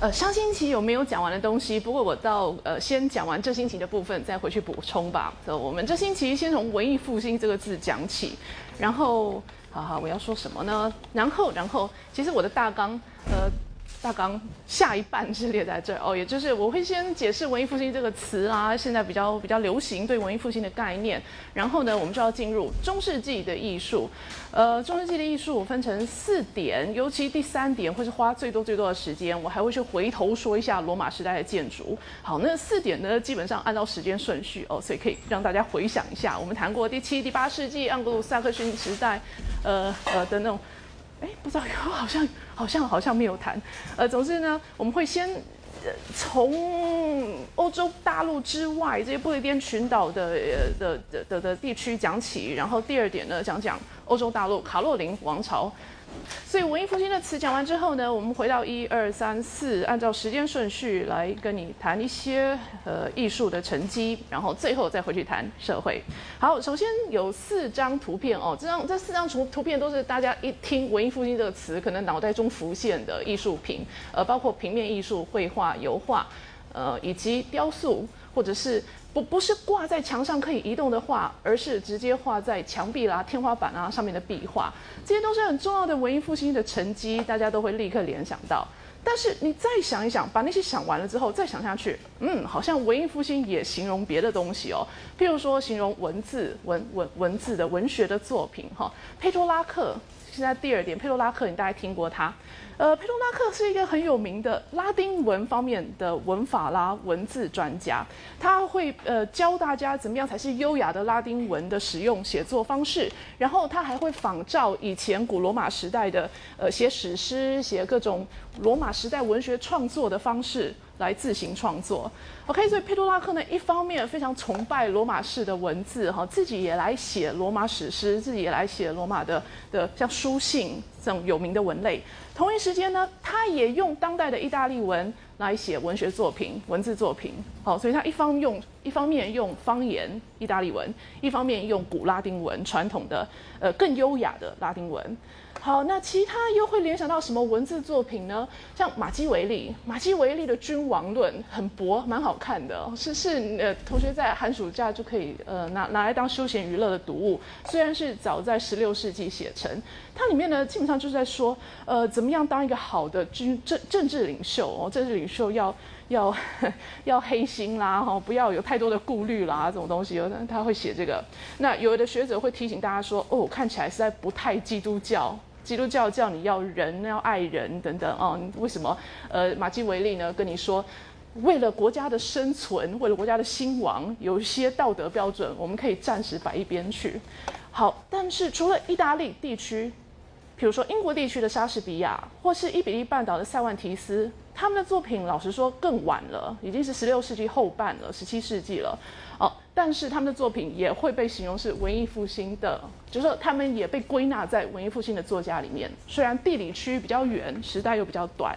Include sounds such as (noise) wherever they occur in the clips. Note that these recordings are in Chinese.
呃，上星期有没有讲完的东西？不过我到呃先讲完这星期的部分，再回去补充吧。呃，我们这星期先从文艺复兴这个字讲起，然后，好好，我要说什么呢？然后，然后，其实我的大纲，呃。大纲下一半是列在这儿哦，也就是我会先解释文艺复兴这个词啊，现在比较比较流行对文艺复兴的概念，然后呢，我们就要进入中世纪的艺术。呃，中世纪的艺术分成四点，尤其第三点会是花最多最多的时间，我还会去回头说一下罗马时代的建筑。好，那四点呢，基本上按照时间顺序哦，所以可以让大家回想一下，我们谈过第七、第八世纪盎格鲁撒克逊时代，呃呃的那种。哎，不知道有，好像好像好像没有谈。呃，总之呢，我们会先从欧洲大陆之外这些不列颠群岛的的的的的地区讲起，然后第二点呢，讲讲欧洲大陆卡洛琳王朝。所以文艺复兴的词讲完之后呢，我们回到一二三四，按照时间顺序来跟你谈一些呃艺术的成绩，然后最后再回去谈社会。好，首先有四张图片哦，这张这四张图图片都是大家一听文艺复兴这个词，可能脑袋中浮现的艺术品，呃，包括平面艺术、绘画、油画，呃，以及雕塑，或者是。不不是挂在墙上可以移动的画，而是直接画在墙壁啦、天花板啊上面的壁画，这些都是很重要的文艺复兴的成绩，大家都会立刻联想到。但是你再想一想，把那些想完了之后，再想下去，嗯，好像文艺复兴也形容别的东西哦，譬如说形容文字、文文文字的文学的作品，哈，佩托拉克。现在第二点，佩托拉克，你大概听过他？呃，佩多拉克是一个很有名的拉丁文方面的文法啦文字专家，他会呃教大家怎么样才是优雅的拉丁文的使用写作方式，然后他还会仿照以前古罗马时代的呃写史诗、写各种罗马时代文学创作的方式。来自行创作，OK，所以佩多拉克呢，一方面非常崇拜罗马式的文字，哈，自己也来写罗马史诗，自己也来写罗马的的像书信这种有名的文类。同一时间呢，他也用当代的意大利文来写文学作品、文字作品，好，所以他一方用一方面用方言意大利文，一方面用古拉丁文传统的呃更优雅的拉丁文。好，那其他又会联想到什么文字作品呢？像马基维利，马基维利的《君王论》很薄，蛮好看的，是是呃，同学在寒暑假就可以呃拿拿来当休闲娱乐的读物。虽然是早在十六世纪写成，它里面呢基本上就是在说呃怎么样当一个好的军政政治领袖哦，政治领袖要要 (laughs) 要黑心啦，哈，不要有太多的顾虑啦，这种东西，有他会写这个。那有的学者会提醒大家说，哦，看起来实在不太基督教。基督教叫你要人要爱人等等哦，为什么？呃，马基维利呢跟你说，为了国家的生存，为了国家的兴亡，有一些道德标准，我们可以暂时摆一边去。好，但是除了意大利地区，比如说英国地区的莎士比亚，或是伊比利半岛的塞万提斯，他们的作品，老实说更晚了，已经是十六世纪后半了，十七世纪了。哦，但是他们的作品也会被形容是文艺复兴的，就是说他们也被归纳在文艺复兴的作家里面。虽然地理区域比较远，时代又比较短。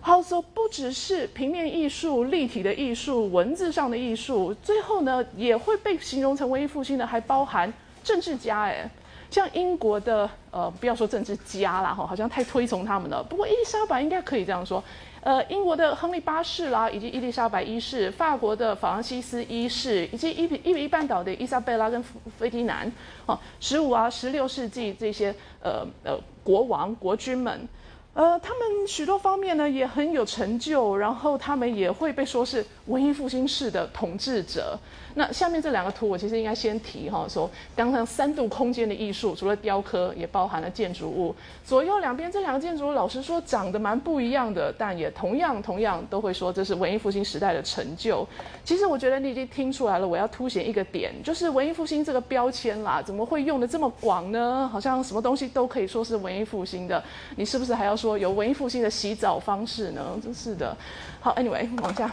好，说不只是平面艺术、立体的艺术、文字上的艺术，最后呢也会被形容成文艺复兴的，还包含政治家。哎，像英国的呃，不要说政治家啦，哈，好像太推崇他们了。不过伊丽莎白应该可以这样说。呃，英国的亨利八世啦，以及伊丽莎白一世，法国的法兰西斯一世，以及伊比伊比利半岛的伊莎贝拉跟菲迪南，哦，十五啊，十六世纪这些呃呃国王国君们。呃，他们许多方面呢也很有成就，然后他们也会被说是文艺复兴式的统治者。那下面这两个图，我其实应该先提哈，说刚刚三度空间的艺术，除了雕刻，也包含了建筑物。左右两边这两个建筑物，老实说长得蛮不一样的，但也同样同样都会说这是文艺复兴时代的成就。其实我觉得你已经听出来了，我要凸显一个点，就是文艺复兴这个标签啦，怎么会用的这么广呢？好像什么东西都可以说是文艺复兴的，你是不是还要？说有文艺复兴的洗澡方式呢？真是的。好，Anyway，往下。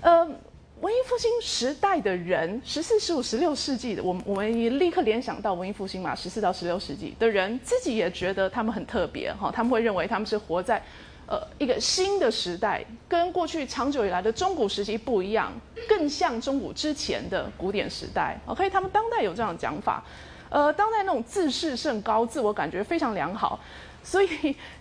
呃，文艺复兴时代的人，十四、十五、十六世纪的，我我们也立刻联想到文艺复兴嘛，十四到十六世纪的人自己也觉得他们很特别哈，他们会认为他们是活在呃一个新的时代，跟过去长久以来的中古时期不一样，更像中古之前的古典时代。OK，他们当代有这样的讲法。呃，当代那种自视甚高，自我感觉非常良好。所以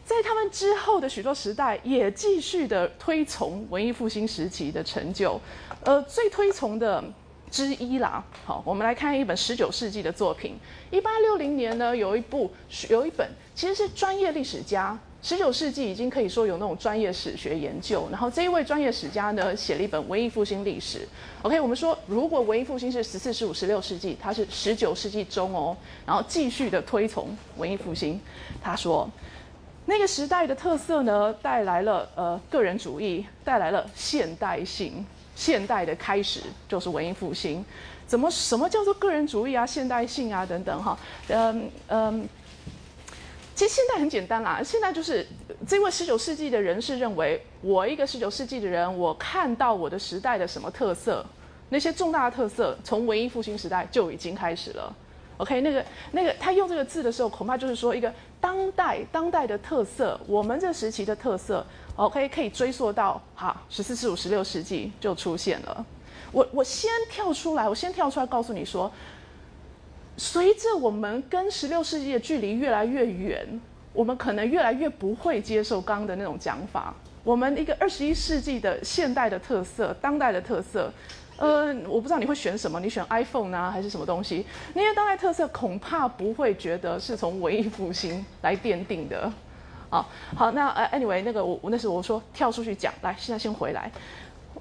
在他们之后的许多时代，也继续的推崇文艺复兴时期的成就。呃，最推崇的之一啦，好，我们来看一本十九世纪的作品。一八六零年呢，有一部有一本，其实是专业历史家。十九世纪已经可以说有那种专业史学研究，然后这一位专业史家呢，写了一本文艺复兴历史。OK，我们说如果文艺复兴是十四、十五、十六世纪，他是十九世纪中哦，然后继续的推崇文艺复兴。他说，那个时代的特色呢，带来了呃个人主义，带来了现代性，现代的开始就是文艺复兴。怎么什么叫做个人主义啊、现代性啊等等哈？嗯嗯。其实现在很简单啦，现在就是这位十九世纪的人士认为，我一个十九世纪的人，我看到我的时代的什么特色，那些重大的特色，从文艺复兴时代就已经开始了。OK，那个那个他用这个字的时候，恐怕就是说一个当代当代的特色，我们这时期的特色，OK 可以追溯到哈十四、十五、十六世纪就出现了。我我先跳出来，我先跳出来告诉你说。随着我们跟十六世纪的距离越来越远，我们可能越来越不会接受刚刚的那种讲法。我们一个二十一世纪的现代的特色、当代的特色，呃，我不知道你会选什么，你选 iPhone 呢，还是什么东西？那些当代特色恐怕不会觉得是从文艺复兴来奠定的。啊，好，那呃，anyway，那个我我那时候我说跳出去讲，来，现在先回来。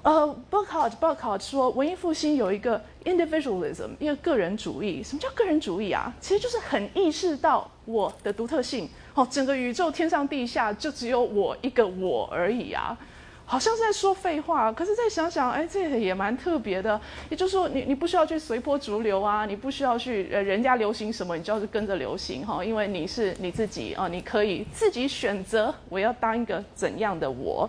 呃 b o o k h a r t b o o k h a r t 说文艺复兴有一个 individualism，一个个人主义。什么叫个人主义啊？其实就是很意识到我的独特性。哦，整个宇宙天上地下就只有我一个我而已啊！好像是在说废话。可是再想想，哎，这也蛮特别的。也就是说，你你不需要去随波逐流啊，你不需要去呃人家流行什么，你就要是跟着流行哈，因为你是你自己啊，你可以自己选择我要当一个怎样的我。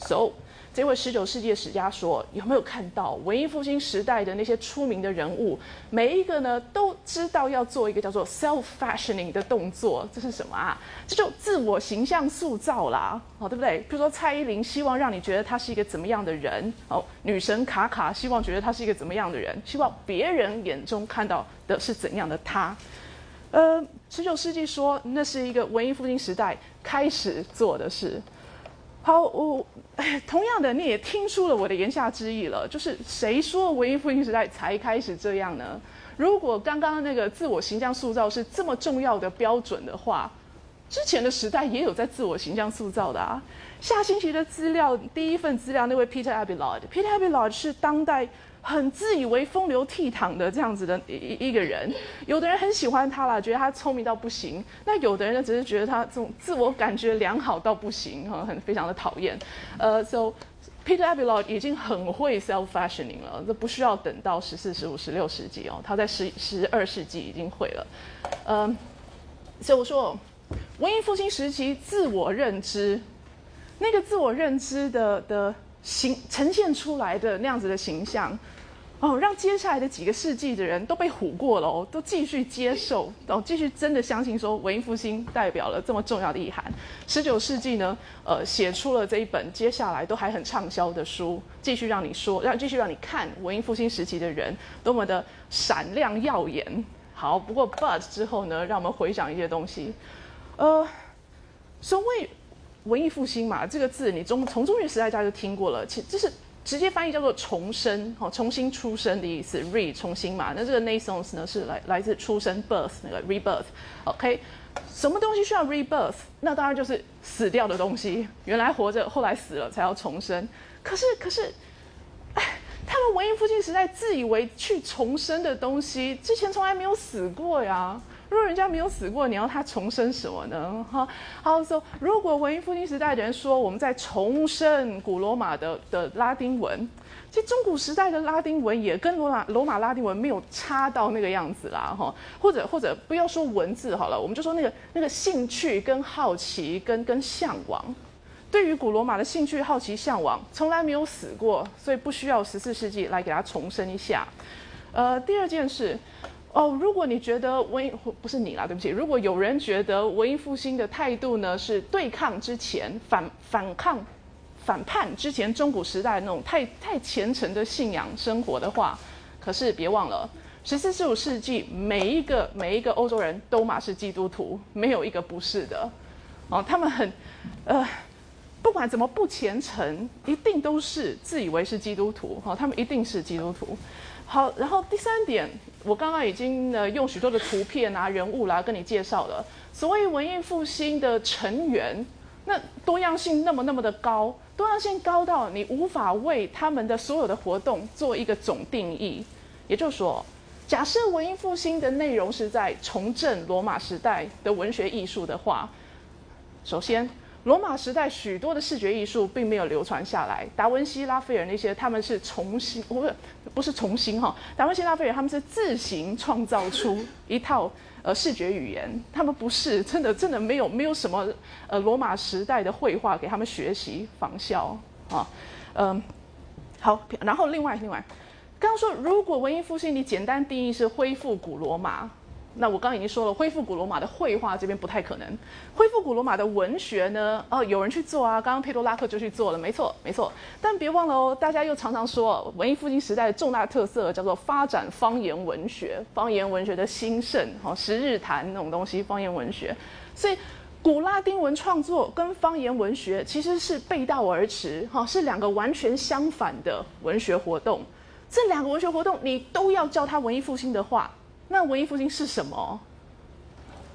So 这位十九世纪的史家说：“有没有看到文艺复兴时代的那些出名的人物？每一个呢，都知道要做一个叫做 self fashioning 的动作。这是什么啊？这就自我形象塑造啦，哦，对不对？比如说蔡依林希望让你觉得她是一个怎么样的人？哦，女神卡卡希望觉得她是一个怎么样的人？希望别人眼中看到的是怎样的她？呃，十九世纪说那是一个文艺复兴时代开始做的事。”好，我同样的，你也听出了我的言下之意了，就是谁说文艺复兴时代才开始这样呢？如果刚刚那个自我形象塑造是这么重要的标准的话，之前的时代也有在自我形象塑造的啊。下星期的资料，第一份资料，那位 Peter Abelard，Peter Abelard 是当代。很自以为风流倜傥的这样子的一一个人，有的人很喜欢他啦，觉得他聪明到不行；那有的人呢，只是觉得他这种自我感觉良好到不行，哈，很非常的讨厌。呃，so Peter Abelard 已经很会 self fashioning 了，这不需要等到十四、十五、十六世纪哦，他在十十二世纪已经会了。嗯，所以我说，文艺复兴时期自我认知，那个自我认知的的形呈现出来的那样子的形象。哦，让接下来的几个世纪的人都被唬过了哦，都继续接受，哦，继续真的相信说文艺复兴代表了这么重要的意涵。十九世纪呢，呃，写出了这一本接下来都还很畅销的书，继续让你说，让继续让你看文艺复兴时期的人多么的闪亮耀眼。好，不过 but 之后呢，让我们回想一些东西。呃，所谓文艺复兴嘛，这个字你中从中学时代大家就听过了，其这是。直接翻译叫做重生，哦，重新出生的意思，re 重新嘛。那这个 naissance 呢是来来自出生 birth 那个 rebirth，OK，什么东西需要 rebirth？那当然就是死掉的东西，原来活着，后来死了才要重生。可是可是，哎，他们文艺复兴时代自以为去重生的东西，之前从来没有死过呀。如果人家没有死过，你要他重生什么呢？哈，好说，如果文艺复兴时代的人说我们在重生古罗马的的拉丁文，其实中古时代的拉丁文也跟罗马罗马拉丁文没有差到那个样子啦，哈，或者或者不要说文字好了，我们就说那个那个兴趣跟好奇跟跟向往，对于古罗马的兴趣、好奇、向往从来没有死过，所以不需要十四世纪来给他重生一下。呃，第二件事。哦，如果你觉得文艺不是你啦，对不起。如果有人觉得文艺复兴的态度呢是对抗之前反反抗反叛之前中古时代那种太太虔诚的信仰生活的话，可是别忘了，十四十五世纪每一个每一个欧洲人都嘛是基督徒，没有一个不是的。哦，他们很，呃，不管怎么不虔诚，一定都是自以为是基督徒，哈，他们一定是基督徒。好，然后第三点，我刚刚已经呃用许多的图片啊、人物啦跟你介绍了，所谓文艺复兴的成员，那多样性那么那么的高，多样性高到你无法为他们的所有的活动做一个总定义，也就是说。假设文艺复兴的内容是在重振罗马时代的文学艺术的话，首先，罗马时代许多的视觉艺术并没有流传下来。达文西、拉斐尔那些，他们是重新，不是不是重新哈。达文西、拉斐尔他们是自行创造出一套呃视觉语言，他们不是真的真的没有没有什么呃罗马时代的绘画给他们学习仿效啊，嗯，好，然后另外另外。刚刚说，如果文艺复兴你简单定义是恢复古罗马，那我刚刚已经说了，恢复古罗马的绘画这边不太可能。恢复古罗马的文学呢？哦，有人去做啊，刚刚佩多拉克就去做了，没错，没错。但别忘了哦，大家又常常说，文艺复兴时代的重大特色叫做发展方言文学，方言文学的兴盛，哈，十日谈那种东西，方言文学。所以，古拉丁文创作跟方言文学其实是背道而驰，哈，是两个完全相反的文学活动。这两个文学活动，你都要叫它文艺复兴的话，那文艺复兴是什么？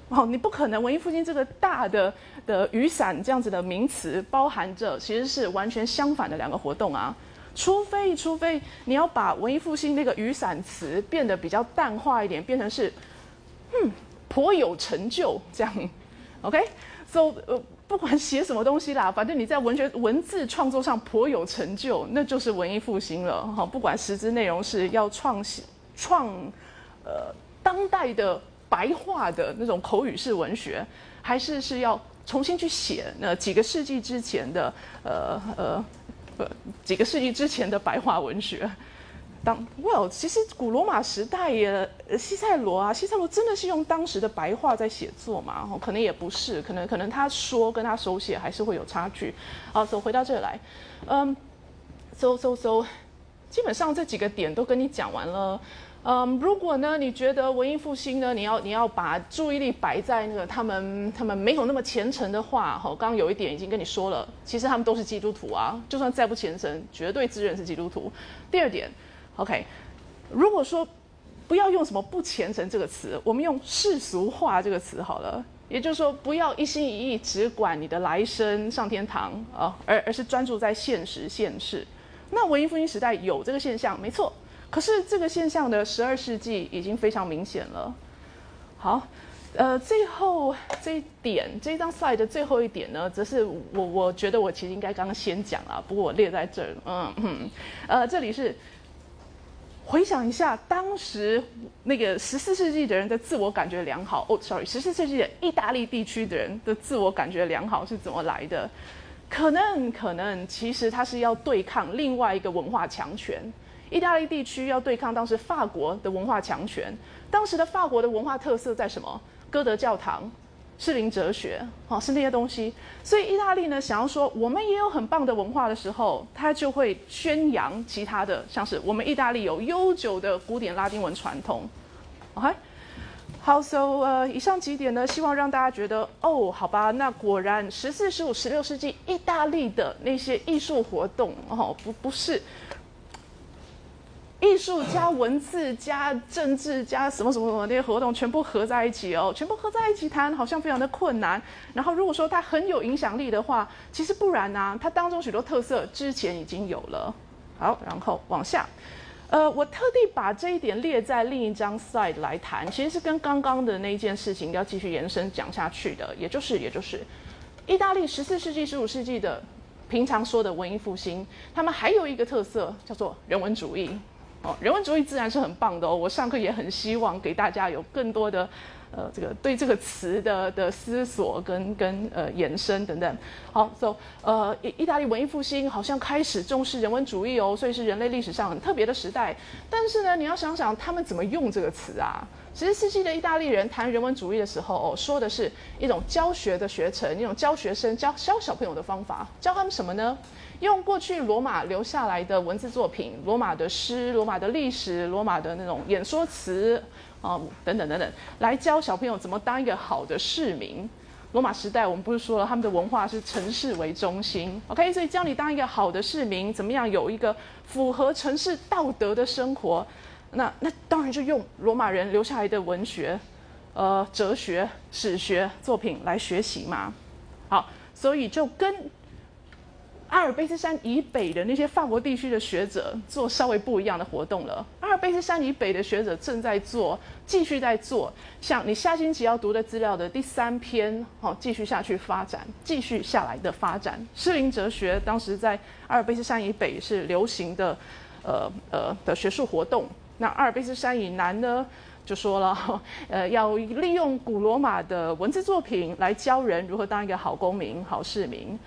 哦，你不可能文艺复兴这个大的的雨伞这样子的名词，包含着其实是完全相反的两个活动啊。除非，除非你要把文艺复兴那个雨伞词变得比较淡化一点，变成是，嗯，颇有成就这样，OK？So，呃。不管写什么东西啦，反正你在文学文字创作上颇有成就，那就是文艺复兴了哈。不管实质内容是要创新创，呃，当代的白话的那种口语式文学，还是是要重新去写那几个世纪之前的呃呃呃几个世纪之前的白话文学。当 Well，其实古罗马时代也，西塞罗啊，西塞罗真的是用当时的白话在写作嘛？哦，可能也不是，可能可能他说跟他手写还是会有差距。好，走回到这来，嗯，so so so，基本上这几个点都跟你讲完了。嗯，如果呢，你觉得文艺复兴呢，你要你要把注意力摆在那个他们他们没有那么虔诚的话，哈，刚刚有一点已经跟你说了，其实他们都是基督徒啊，就算再不虔诚，绝对自认是基督徒。第二点。OK，如果说不要用什么不虔诚这个词，我们用世俗化这个词好了。也就是说，不要一心一意只管你的来生上天堂啊，而而是专注在现实现世。那文艺复兴时代有这个现象，没错。可是这个现象的十二世纪已经非常明显了。好，呃，最后这一点，这一张 slide 的最后一点呢，则是我我觉得我其实应该刚刚先讲啊，不过我列在这儿，嗯嗯，呃，这里是。回想一下，当时那个十四世纪的人的自我感觉良好哦，sorry，十四世纪的意大利地区的人的自我感觉良好是怎么来的？可能，可能，其实他是要对抗另外一个文化强权。意大利地区要对抗当时法国的文化强权。当时的法国的文化特色在什么？歌德教堂。士林哲学，哦，是那些东西。所以意大利呢，想要说我们也有很棒的文化的时候，他就会宣扬其他的，像是我们意大利有悠久的古典拉丁文传统。OK，好，So 呃，以上几点呢，希望让大家觉得，哦，好吧，那果然十四、十五、十六世纪意大利的那些艺术活动，哦，不不是。艺术加文字加政治加什么什么什么那些活动全部合在一起哦，全部合在一起谈，好像非常的困难。然后如果说它很有影响力的话，其实不然呢，它当中许多特色之前已经有了。好，然后往下，呃，我特地把这一点列在另一张 slide 来谈，其实是跟刚刚的那一件事情要继续延伸讲下去的，也就是也就是，意大利十四世纪十五世纪的平常说的文艺复兴，他们还有一个特色叫做人文主义。哦，人文主义自然是很棒的哦。我上课也很希望给大家有更多的，呃，这个对这个词的的思索跟跟呃延伸等等。好，so 呃，意意大利文艺复兴好像开始重视人文主义哦，所以是人类历史上很特别的时代。但是呢，你要想想他们怎么用这个词啊？十四世纪的意大利人谈人文主义的时候哦，说的是一种教学的学程，一种教学生教教小朋友的方法，教他们什么呢？用过去罗马留下来的文字作品，罗马的诗、罗马的历史、罗马的那种演说词啊等等等等，来教小朋友怎么当一个好的市民。罗马时代，我们不是说了他们的文化是城市为中心，OK？所以教你当一个好的市民，怎么样有一个符合城市道德的生活，那那当然就用罗马人留下来的文学、呃哲学、史学作品来学习嘛。好，所以就跟。阿尔卑斯山以北的那些法国地区的学者做稍微不一样的活动了。阿尔卑斯山以北的学者正在做，继续在做，像你下星期要读的资料的第三篇，好，继续下去发展，继续下来的发展。诗林哲学当时在阿尔卑斯山以北是流行的，呃呃的学术活动。那阿尔卑斯山以南呢，就说了，(laughs) 呃，要利用古罗马的文字作品来教人如何当一个好公民、好市民。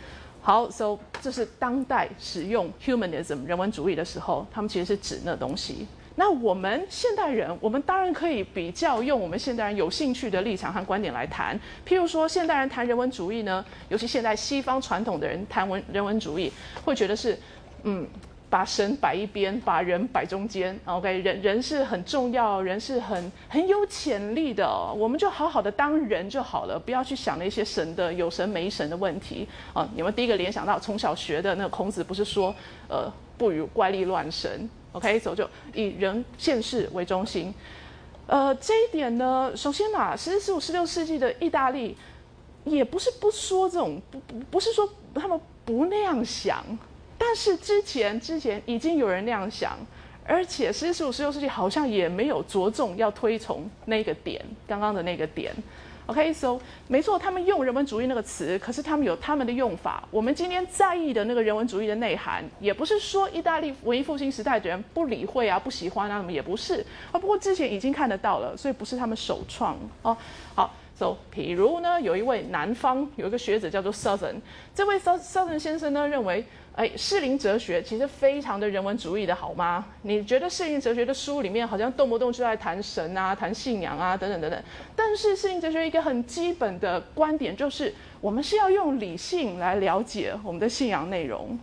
好，so 这是当代使用 humanism 人文主义的时候，他们其实是指那东西。那我们现代人，我们当然可以比较用我们现代人有兴趣的立场和观点来谈。譬如说，现代人谈人文主义呢，尤其现在西方传统的人谈文人文主义，会觉得是，嗯。把神摆一边，把人摆中间。OK，人人是很重要，人是很很有潜力的。我们就好好的当人就好了，不要去想那些神的有神没神的问题啊！你们第一个联想到从小学的那个孔子，不是说呃不与怪力乱神？OK，所以就以人现世为中心。呃，这一点呢，首先嘛，十四、十五、十六世纪的意大利也不是不说这种，不不不是说他们不那样想。但是之前之前已经有人那样想，而且十四、十六世纪好像也没有着重要推崇那个点，刚刚的那个点。OK，so 没错，他们用人文主义那个词，可是他们有他们的用法。我们今天在意的那个人文主义的内涵，也不是说意大利文艺复兴时代的人不理会啊、不喜欢啊什么，也不是。啊，不过之前已经看得到了，所以不是他们首创哦。好。So，譬如呢，有一位南方有一个学者叫做 Southern，这位 Southern 先生呢认为，哎，士林哲学其实非常的人文主义的好吗？你觉得适龄哲学的书里面好像动不动就在谈神啊、谈信仰啊等等等等，但是适龄哲学一个很基本的观点就是，我们是要用理性来了解我们的信仰内容，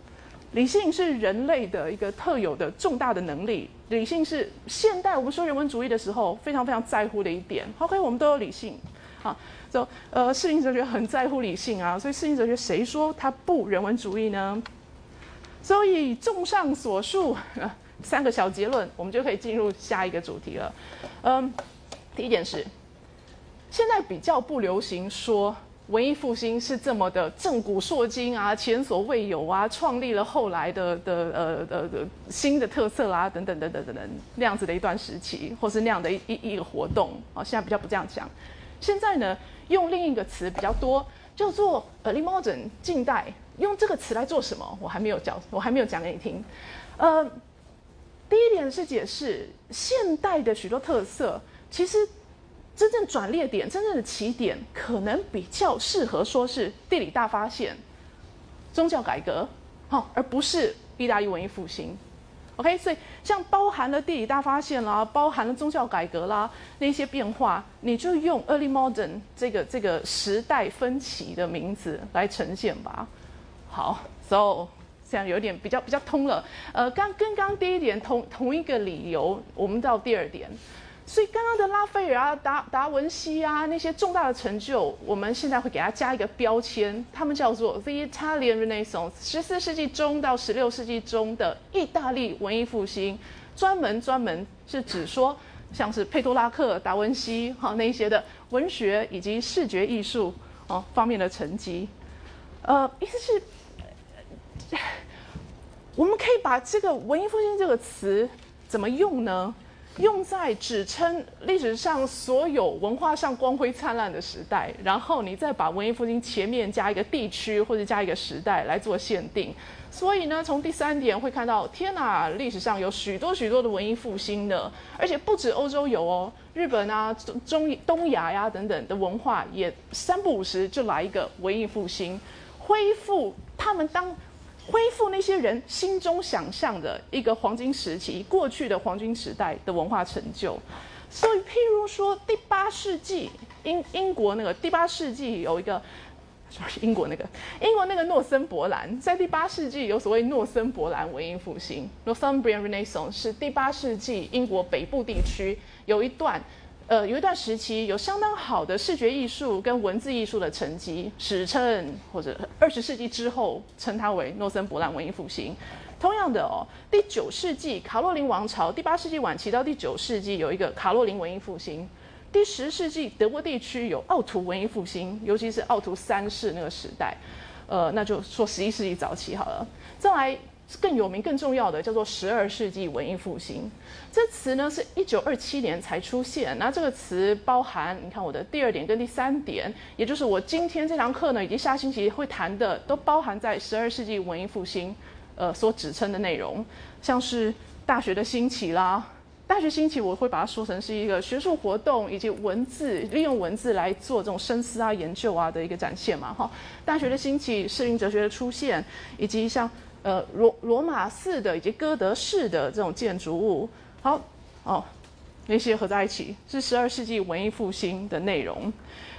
理性是人类的一个特有的重大的能力，理性是现代我们说人文主义的时候非常非常在乎的一点。OK，我们都有理性。啊，就呃，适应哲学很在乎理性啊，所以适应哲学谁说它不人文主义呢？所以综上所述，三个小结论，我们就可以进入下一个主题了。嗯，第一件事，现在比较不流行说文艺复兴是这么的震古烁今啊，前所未有啊，创立了后来的的呃呃新的特色啊，等等等等等等那样子的一段时期，或是那样的一一一个活动啊，现在比较不这样讲。现在呢，用另一个词比较多，叫做 early modern 近代。用这个词来做什么？我还没有讲，我还没有讲给你听。呃，第一点是解释现代的许多特色，其实真正转捩点、真正的起点，可能比较适合说是地理大发现、宗教改革，好，而不是意大利文艺复兴。OK，所以像包含了地理大发现啦，包含了宗教改革啦，那些变化，你就用 Early Modern 这个这个时代分歧的名字来呈现吧。好，So 这样有点比较比较通了。呃，刚跟刚第一点同同一个理由，我们到第二点。所以刚刚的拉斐尔啊、达达文西啊那些重大的成就，我们现在会给他加一个标签，他们叫做 The Italian Renaissance，十四世纪中到十六世纪中的意大利文艺复兴，专门专门是指说像是佩多拉克、达文西哈那些的文学以及视觉艺术哦方面的成绩。呃，意思是，我们可以把这个文艺复兴这个词怎么用呢？用在指称历史上所有文化上光辉灿烂的时代，然后你再把文艺复兴前面加一个地区或者加一个时代来做限定。所以呢，从第三点会看到，天哪，历史上有许多许多的文艺复兴的，而且不止欧洲有哦，日本啊、中中东亚呀等等的文化也三不五时就来一个文艺复兴，恢复他们当。恢复那些人心中想象的一个黄金时期，过去的黄金时代的文化成就。所以，譬如说，第八世纪英英国那个第八世纪有一个，sorry，英国那个英国那个诺森伯兰，在第八世纪有所谓诺森伯兰文艺复兴 （Northumbrian Renaissance） 是第八世纪英国北部地区有一段呃，有一段时期有相当好的视觉艺术跟文字艺术的成绩，史称或者二十世纪之后称它为诺森伯兰文艺复兴。同样的哦，第九世纪卡洛林王朝，第八世纪晚期到第九世纪有一个卡洛林文艺复兴。第十世纪德国地区有奥图文艺复兴，尤其是奥图三世那个时代。呃，那就说十一世纪早期好了。再来。更有名、更重要的叫做十二世纪文艺复兴，这词呢是一九二七年才出现。那这个词包含，你看我的第二点跟第三点，也就是我今天这堂课呢以及下星期会谈的，都包含在十二世纪文艺复兴呃所指称的内容，像是大学的兴起啦。大学兴起，我会把它说成是一个学术活动以及文字利用文字来做这种深思啊、研究啊的一个展现嘛。哈，大学的兴起，适应哲学的出现，以及像。呃，罗罗马式的以及哥德式的这种建筑物，好哦，那些合在一起是十二世纪文艺复兴的内容。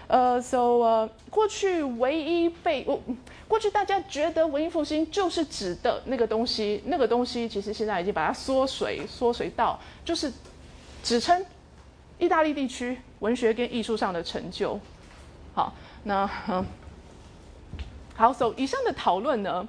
呃，so 呃，过去唯一被我过去大家觉得文艺复兴就是指的那个东西，那个东西其实现在已经把它缩水缩水到就是指称意大利地区文学跟艺术上的成就。好，那好，so 以上的讨论呢？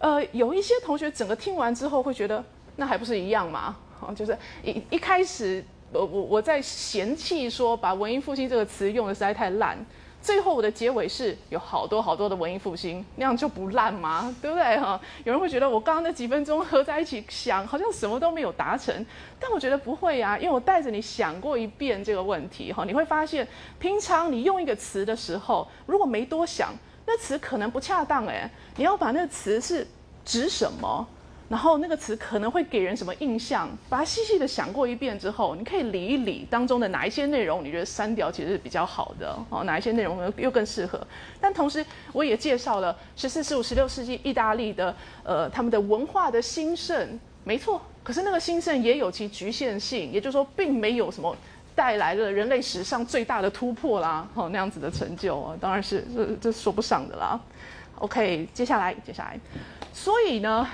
呃，有一些同学整个听完之后会觉得，那还不是一样嘛？哦，就是一一开始，我我我在嫌弃说把文艺复兴这个词用的实在太烂，最后我的结尾是有好多好多的文艺复兴，那样就不烂吗？对不对哈？有人会觉得我刚刚那几分钟合在一起想，好像什么都没有达成，但我觉得不会呀，因为我带着你想过一遍这个问题哈，你会发现，平常你用一个词的时候，如果没多想。那词可能不恰当哎，你要把那个词是指什么，然后那个词可能会给人什么印象，把它细细的想过一遍之后，你可以理一理当中的哪一些内容，你觉得删掉其实是比较好的哦，哪一些内容又又更适合。但同时我也介绍了十四、十五、十六世纪意大利的呃他们的文化的兴盛，没错，可是那个兴盛也有其局限性，也就是说并没有什么。带来了人类史上最大的突破啦，哦，那样子的成就啊，当然是这这说不上的啦。OK，接下来接下来，所以呢，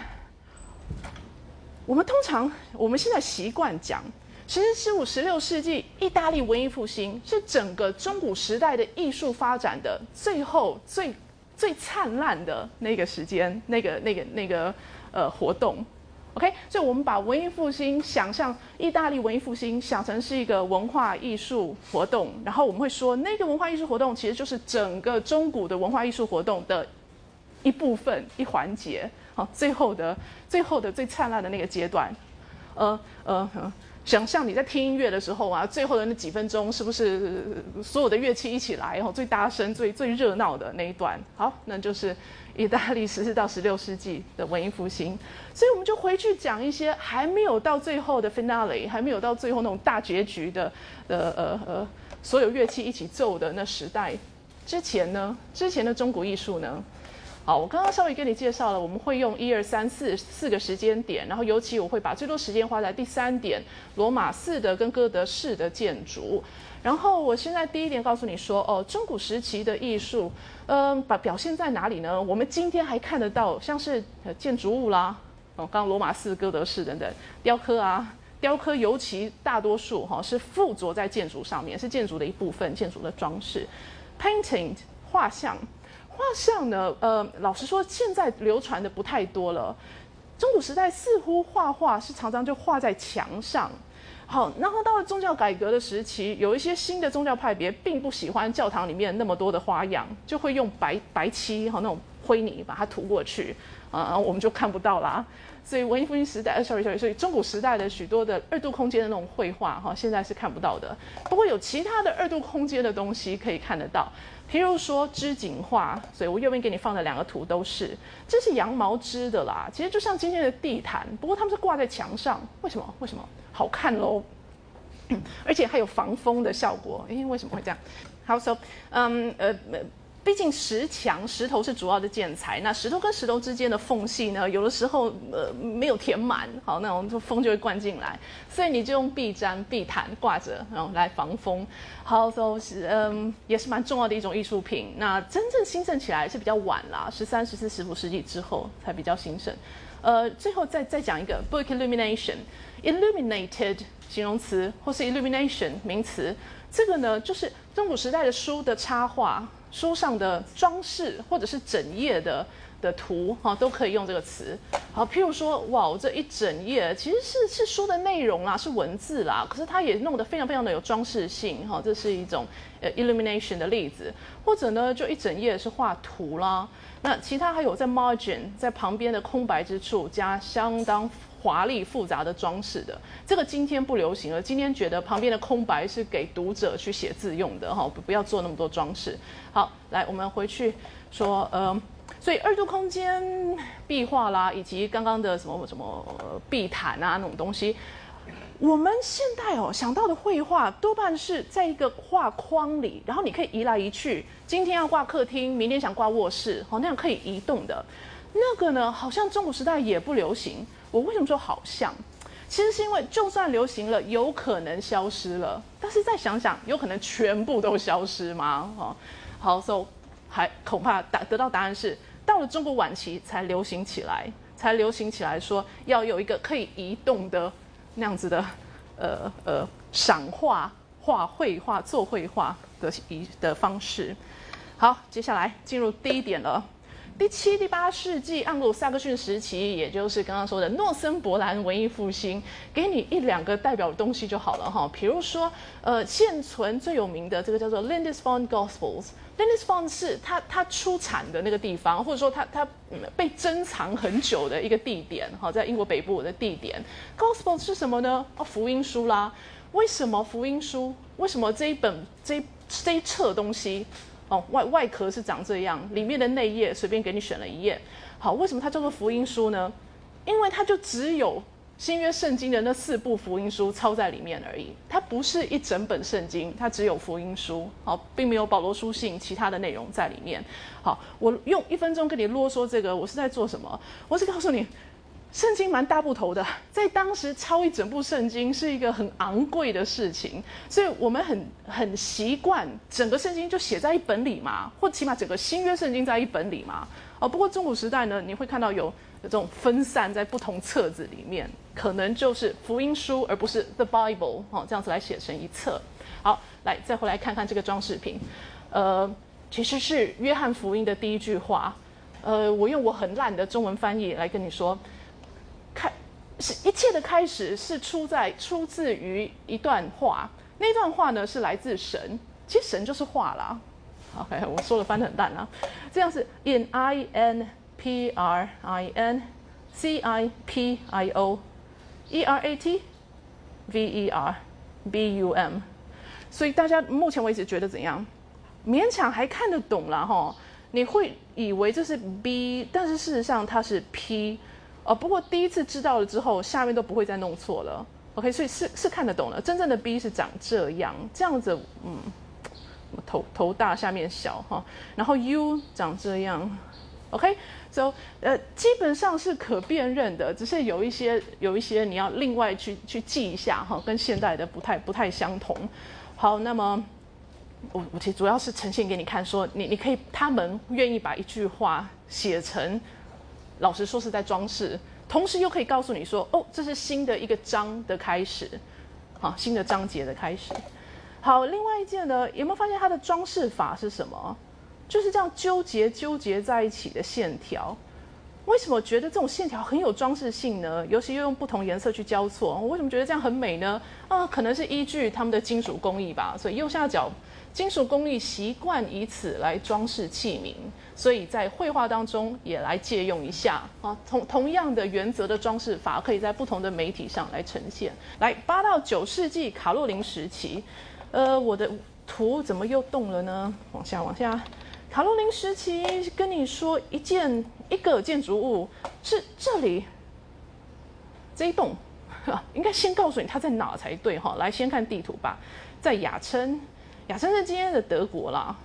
我们通常我们现在习惯讲，其实十五、十六世纪意大利文艺复兴是整个中古时代的艺术发展的最后最最灿烂的那个时间，那个那个那个呃活动。OK，所以我们把文艺复兴想象意大利文艺复兴想成是一个文化艺术活动，然后我们会说那个文化艺术活动其实就是整个中古的文化艺术活动的一部分一环节，好，最后的最后的最灿烂的那个阶段，呃呃。想象你在听音乐的时候啊，最后的那几分钟是不是所有的乐器一起来，哦，最大声、最最热闹的那一段？好，那就是意大利十四到十六世纪的文艺复兴。所以我们就回去讲一些还没有到最后的 finale，还没有到最后那种大结局的的呃呃所有乐器一起奏的那时代之前呢，之前的中国艺术呢？好，我刚刚稍微跟你介绍了，我们会用一二三四四个时间点，然后尤其我会把最多时间花在第三点，罗马式的跟哥德式的建筑。然后我现在第一点告诉你说，哦，中古时期的艺术，嗯，把表现在哪里呢？我们今天还看得到，像是建筑物啦，哦，刚刚罗马式、哥德式等等，雕刻啊，雕刻尤其大多数哈是附着在建筑上面，是建筑的一部分，建筑的装饰，painting 画像。画像呢？呃，老实说，现在流传的不太多了。中古时代似乎画画是常常就画在墙上。好，然后到了宗教改革的时期，有一些新的宗教派别并不喜欢教堂里面那么多的花样，就会用白白漆和那种灰泥把它涂过去，啊，我们就看不到啦。所以文艺复兴时代，，sorry sorry，所以中古时代的许多的二度空间的那种绘画，哈，现在是看不到的。不过有其他的二度空间的东西可以看得到。譬如说织锦画，所以我右边给你放的两个图都是，这是羊毛织的啦。其实就像今天的地毯，不过他们是挂在墙上，为什么？为什么？好看喽，(coughs) 而且还有防风的效果。诶，为什么会这样？好，so，嗯，呃，毕竟石墙、石头是主要的建材，那石头跟石头之间的缝隙呢，有的时候呃没有填满，好，那种风就会灌进来，所以你就用壁毡、壁毯挂着，然后来防风。好，so 是嗯，也是蛮重要的一种艺术品。那真正兴盛起来是比较晚啦，十三、十四、十五世纪之后才比较兴盛。呃，最后再再讲一个 book illumination，illuminated 形容词或是 illumination 名词，这个呢就是中古时代的书的插画、书上的装饰或者是整页的的图哈，都可以用这个词。好，譬如说，哇，我这一整页其实是是书的内容啦，是文字啦，可是它也弄得非常非常的有装饰性哈，这是一种呃 illumination 的例子。或者呢，就一整页是画图啦。那其他还有在 margin 在旁边的空白之处加相当华丽复杂的装饰的，这个今天不流行了。今天觉得旁边的空白是给读者去写字用的哈，不要做那么多装饰。好，来我们回去说，呃，所以二度空间壁画啦，以及刚刚的什么什么壁毯啊那种东西。我们现代哦想到的绘画多半是在一个画框里，然后你可以移来移去。今天要挂客厅，明天想挂卧室，好那样可以移动的。那个呢，好像中古时代也不流行。我为什么说好像？其实是因为就算流行了，有可能消失了。但是再想想，有可能全部都消失吗？哈，好，so 还恐怕答得到答案是，到了中国晚期才流行起来，才流行起来说要有一个可以移动的。那样子的，呃呃，赏画、画绘画、做绘画的一的方式。好，接下来进入第一点了。第七、第八世纪盎格鲁撒克逊时期，也就是刚刚说的诺森伯兰文艺复兴，给你一两个代表的东西就好了哈。比如说，呃，现存最有名的这个叫做 Lindisfarne Gospels。Lindisfarne 是它它出产的那个地方，或者说它它被珍藏很久的一个地点哈，在英国北部的地点。Gospels 是什么呢？哦，福音书啦。为什么福音书？为什么这一本这这一册东西？哦，外外壳是长这样，里面的内页随便给你选了一页。好，为什么它叫做福音书呢？因为它就只有新约圣经的那四部福音书抄在里面而已，它不是一整本圣经，它只有福音书，好，并没有保罗书信其他的内容在里面。好，我用一分钟跟你啰嗦这个，我是在做什么？我是告诉你。圣经蛮大部头的，在当时抄一整部圣经是一个很昂贵的事情，所以我们很很习惯整个圣经就写在一本里嘛，或起码整个新约圣经在一本里嘛。哦，不过中古时代呢，你会看到有有这种分散在不同册子里面，可能就是福音书而不是 The Bible 哦，这样子来写成一册。好，来再回来看看这个装饰品，呃，其实是约翰福音的第一句话，呃，我用我很烂的中文翻译来跟你说。是一切的开始是出在出自于一段话，那段话呢是来自神，其实神就是话啦。OK，我说的翻得很淡啊，这样是 In I N P R I N C I P I O E R A T V E R B U M，所以大家目前为止觉得怎样？勉强还看得懂了哈，你会以为这是 B，但是事实上它是 P。哦，不过第一次知道了之后，下面都不会再弄错了。OK，所以是是看得懂了。真正的 B 是长这样，这样子，嗯，头头大下面小哈。然后 U 长这样，OK，so 呃基本上是可辨认的，只是有一些有一些你要另外去去记一下哈，跟现代的不太不太相同。好，那么我我其实主要是呈现给你看，说你你可以他们愿意把一句话写成。老实说是在装饰，同时又可以告诉你说，哦，这是新的一个章的开始，好，新的章节的开始。好，另外一件呢，有没有发现它的装饰法是什么？就是这样纠结纠结在一起的线条。为什么觉得这种线条很有装饰性呢？尤其又用不同颜色去交错，我为什么觉得这样很美呢？啊，可能是依据他们的金属工艺吧。所以右下角。金属工艺习惯以此来装饰器皿，所以在绘画当中也来借用一下啊。同同样的原则的装饰法，可以在不同的媒体上来呈现。来，八到九世纪卡洛林时期，呃，我的图怎么又动了呢？往下，往下。卡洛林时期，跟你说一件一个建筑物是这里这一栋，应该先告诉你它在哪才对哈。来，先看地图吧，在雅琛。雅琛是今天的德国啦，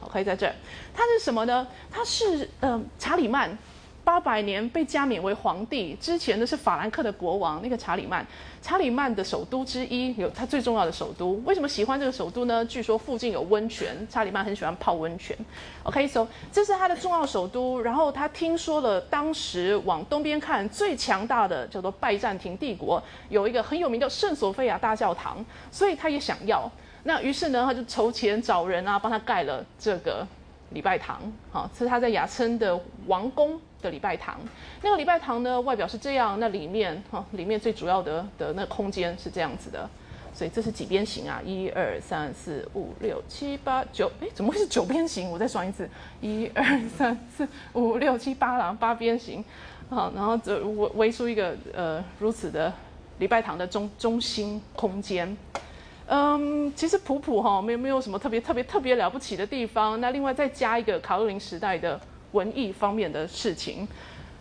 OK，在这儿，他是什么呢？他是呃查理曼。八百年被加冕为皇帝之前的是法兰克的国王，那个查理曼，查理曼的首都之一，有他最重要的首都。为什么喜欢这个首都呢？据说附近有温泉，查理曼很喜欢泡温泉。OK，so 这是他的重要首都。然后他听说了当时往东边看最强大的叫做拜占庭帝国有一个很有名的圣索菲亚大教堂，所以他也想要。那于是呢，他就筹钱找人啊，帮他盖了这个礼拜堂。好，是他在雅琛的王宫。的礼拜堂，那个礼拜堂呢，外表是这样，那里面哈，里面最主要的的那空间是这样子的，所以这是几边形啊？一二三四五六七八九，哎，怎么会是九边形？我再算一次，一二三四五六七八啦，八边形，好，然后这围围出一个呃如此的礼拜堂的中中心空间，嗯，其实普普哈，没有没有什么特别特别特别了不起的地方，那另外再加一个卡洛琳时代的。文艺方面的事情，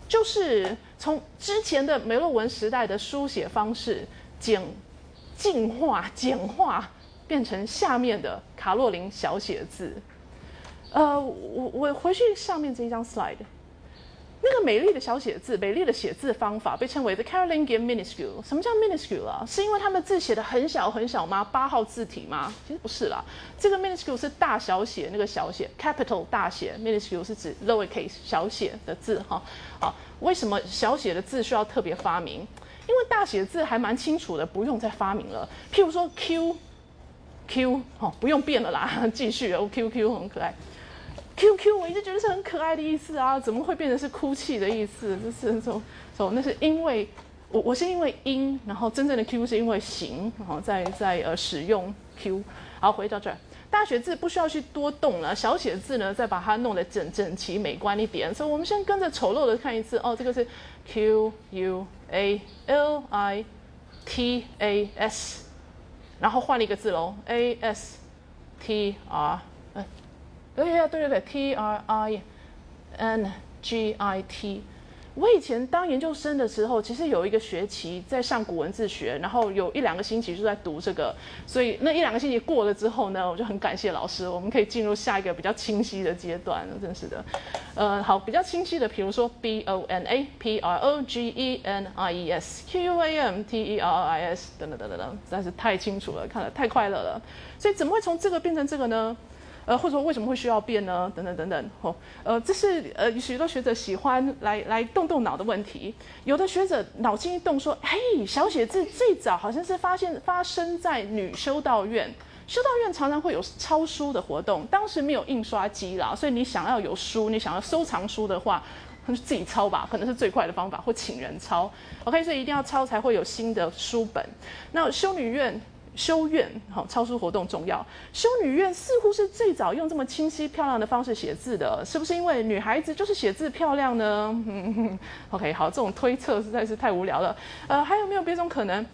就是从之前的梅洛文时代的书写方式简进化简化，变成下面的卡洛琳小写字。呃，我我回去上面这一张 slide。那个美丽的小写字，美丽的写字方法被称为 the Carolingian minuscule。什么叫 minuscule 啊？是因为他们字写的很小很小吗？八号字体吗？其实不是啦。这个 minuscule 是大小写那个小写，capital 大写，minuscule 是指 lowercase 小写的字哈。好，为什么小写的字需要特别发明？因为大写字还蛮清楚的，不用再发明了。譬如说 Q，Q 哦，不用变了啦，继续哦，Q Q 很可爱。Q Q，我一直觉得是很可爱的意思啊，怎么会变成是哭泣的意思？就是说，说那是因为我我是因为音，然后真正的 Q 是因为形，然后在在呃使用 Q。好，回到这儿，大写字不需要去多动了，小写字呢再把它弄得整整齐美观一点。所以我们先跟着丑陋的看一次哦，这个是 Q U A L I T A S，然后换了一个字喽，A S T R。对对对对，T R I N G I T。我以前当研究生的时候，其实有一个学期在上古文字学，然后有一两个星期就在读这个。所以那一两个星期过了之后呢，我就很感谢老师，我们可以进入下一个比较清晰的阶段了。真是的，呃，好，比较清晰的，比如说 B O N A P R O G E N I E S Q U A M T E R I S 等等等等等，实在是太清楚了，看了太快乐了。所以怎么会从这个变成这个呢？呃，或者说为什么会需要变呢？等等等等，哦，呃，这是呃许多学者喜欢来来动动脑的问题。有的学者脑筋一动说，嘿，小写字最早好像是发现发生在女修道院，修道院常常会有抄书的活动，当时没有印刷机啦，所以你想要有书，你想要收藏书的话，那就自己抄吧，可能是最快的方法，或请人抄。OK，所以一定要抄才会有新的书本。那修女院。修院，好，抄书活动重要。修女院似乎是最早用这么清晰漂亮的方式写字的，是不是因为女孩子就是写字漂亮呢？(laughs) OK，好，这种推测实在是太无聊了。呃，还有没有别种可能？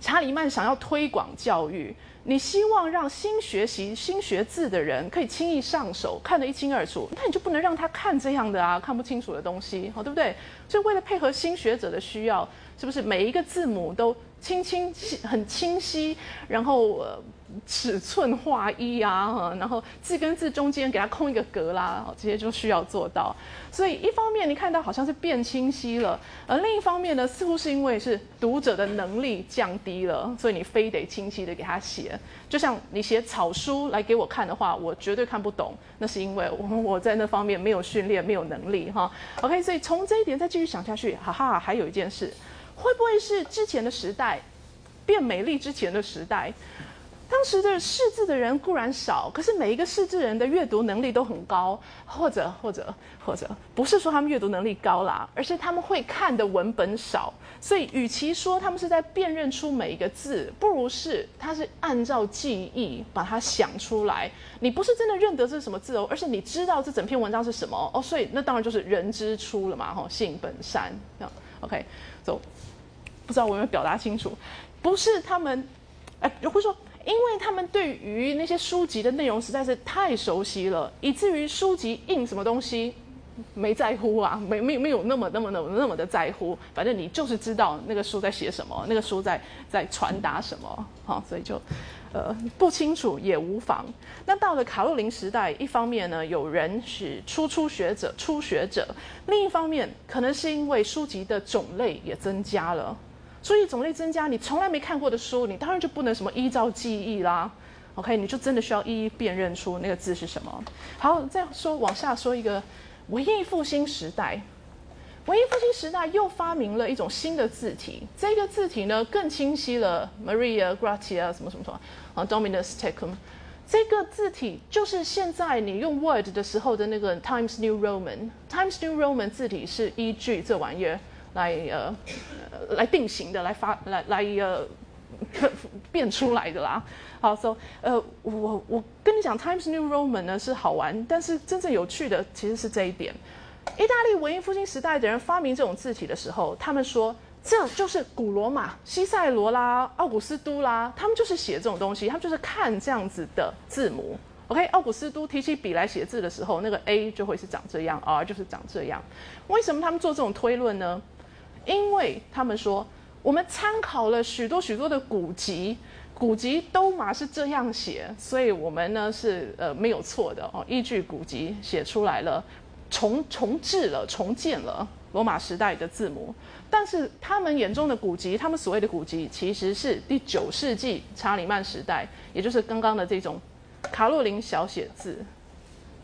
查理曼想要推广教育，你希望让新学习、新学字的人可以轻易上手，看得一清二楚，那你就不能让他看这样的啊，看不清楚的东西，好，对不对？所以为了配合新学者的需要，是不是每一个字母都？清清很清晰，然后呃尺寸划一啊，然后字跟字中间给它空一个格啦，这些就需要做到。所以一方面你看到好像是变清晰了，而另一方面呢，似乎是因为是读者的能力降低了，所以你非得清晰的给他写。就像你写草书来给我看的话，我绝对看不懂，那是因为我我在那方面没有训练，没有能力哈。OK，所以从这一点再继续想下去，哈哈，还有一件事。会不会是之前的时代变美丽之前的时代？当时的识字的人固然少，可是每一个识字人的阅读能力都很高，或者或者或者不是说他们阅读能力高啦，而是他们会看的文本少。所以，与其说他们是在辨认出每一个字，不如是他是按照记忆把它想出来。你不是真的认得这是什么字哦，而是你知道这整篇文章是什么哦。所以那当然就是人之初了嘛，哈，性本善这样。OK，走。不知道我有没有表达清楚？不是他们，哎，会说，因为他们对于那些书籍的内容实在是太熟悉了，以至于书籍印什么东西没在乎啊，没没没有那么那么那么那么的在乎。反正你就是知道那个书在写什么，那个书在在传达什么，好，所以就呃不清楚也无妨。那到了卡洛琳时代，一方面呢，有人是初初学者、初学者；另一方面，可能是因为书籍的种类也增加了，书籍种类增加，你从来没看过的书，你当然就不能什么依照记忆啦。OK，你就真的需要一一辨认出那个字是什么。好，再说往下说一个文艺复兴时代。文艺复兴时代又发明了一种新的字体，这个字体呢更清晰了，Maria Grazia 什么什么什么啊，Dominus Tecum，这个字体就是现在你用 Word 的时候的那个 Times New Roman，Times New Roman 字体是依据这玩意儿来呃来定型的，来发来来呃 (laughs) 变出来的啦。好，so 呃我我跟你讲 Times New Roman 呢是好玩，但是真正有趣的其实是这一点。意大利文艺复兴时代的人发明这种字体的时候，他们说这就是古罗马、西塞罗啦、奥古斯都啦，他们就是写这种东西，他们就是看这样子的字母。OK，奥古斯都提起笔来写字的时候，那个 A 就会是长这样，R 就是长这样。为什么他们做这种推论呢？因为他们说，我们参考了许多许多的古籍，古籍都嘛是这样写，所以我们呢是呃没有错的哦，依据古籍写出来了。重重置了、重建了罗马时代的字母，但是他们眼中的古籍，他们所谓的古籍，其实是第九世纪查理曼时代，也就是刚刚的这种卡洛琳小写字。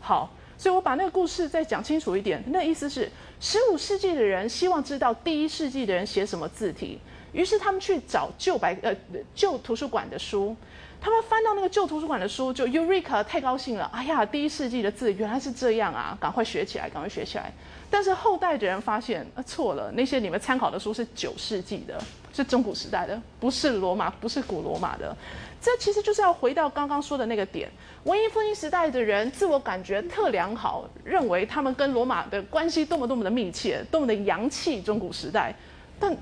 好，所以我把那个故事再讲清楚一点，那意思是十五世纪的人希望知道第一世纪的人写什么字体，于是他们去找旧白呃旧图书馆的书。他们翻到那个旧图书馆的书，就 Eureka 太高兴了！哎呀，第一世纪的字原来是这样啊！赶快学起来，赶快学起来。但是后代的人发现，呃，错了，那些你们参考的书是九世纪的，是中古时代的，不是罗马，不是古罗马的。这其实就是要回到刚刚说的那个点：文艺复兴时代的人自我感觉特良好，认为他们跟罗马的关系多么多么的密切，多么的洋气。中古时代，但。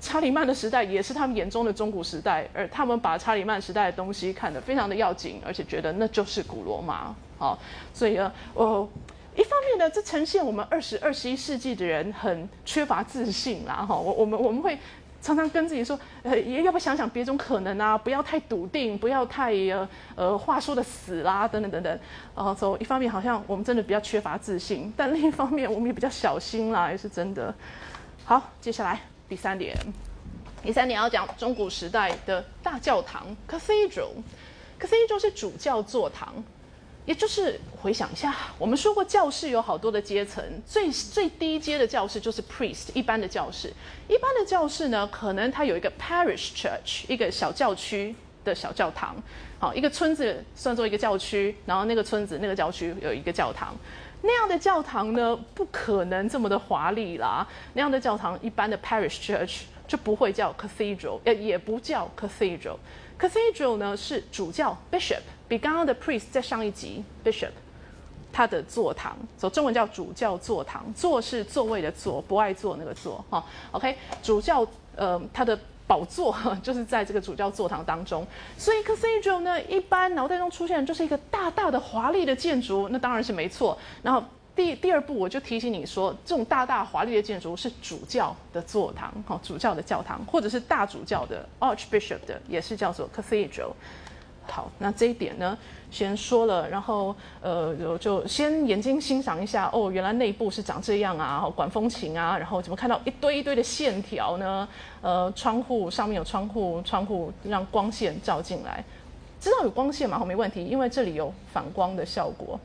查理曼的时代也是他们眼中的中古时代，而他们把查理曼时代的东西看得非常的要紧，而且觉得那就是古罗马。好，所以呢，呃，一方面呢，这呈现我们二十二十一世纪的人很缺乏自信啦。哈，我我们我们会常常跟自己说，呃，也要不想想别种可能啊？不要太笃定，不要太呃呃话说的死啦，等等等等。呃，所以一方面好像我们真的比较缺乏自信，但另一方面我们也比较小心啦，也是真的。好，接下来。第三点，第三点要讲中古时代的大教堂 （cathedral），cathedral 是主教座堂，也就是回想一下，我们说过教室有好多的阶层，最最低阶的教室就是 priest，一般的教室，一般的教室呢，可能它有一个 parish church，一个小教区的小教堂，好，一个村子算作一个教区，然后那个村子那个教区有一个教堂。那样的教堂呢，不可能这么的华丽啦。那样的教堂，一般的 parish church 就不会叫 cathedral，呃，也不叫 cathedral。cathedral 呢是主教 bishop，比刚刚的 priest 再上一级 bishop，他的座堂，走中文叫主教座堂，座是座位的座，不爱坐那个座哈。OK，主教呃他的。宝座 (laughs) 就是在这个主教座堂当中，所以 cathedral 呢，一般脑袋中出现的就是一个大大的华丽的建筑，那当然是没错。然后第第二步，我就提醒你说，这种大大华丽的建筑是主教的座堂，哈，主教的教堂，或者是大主教的 archbishop 的，也是叫做 cathedral。好，那这一点呢，先说了，然后呃，就先眼睛欣赏一下，哦，原来内部是长这样啊，管风琴啊，然后怎么看到一堆一堆的线条呢？呃，窗户上面有窗户，窗户让光线照进来，知道有光线嘛？好，没问题，因为这里有反光的效果。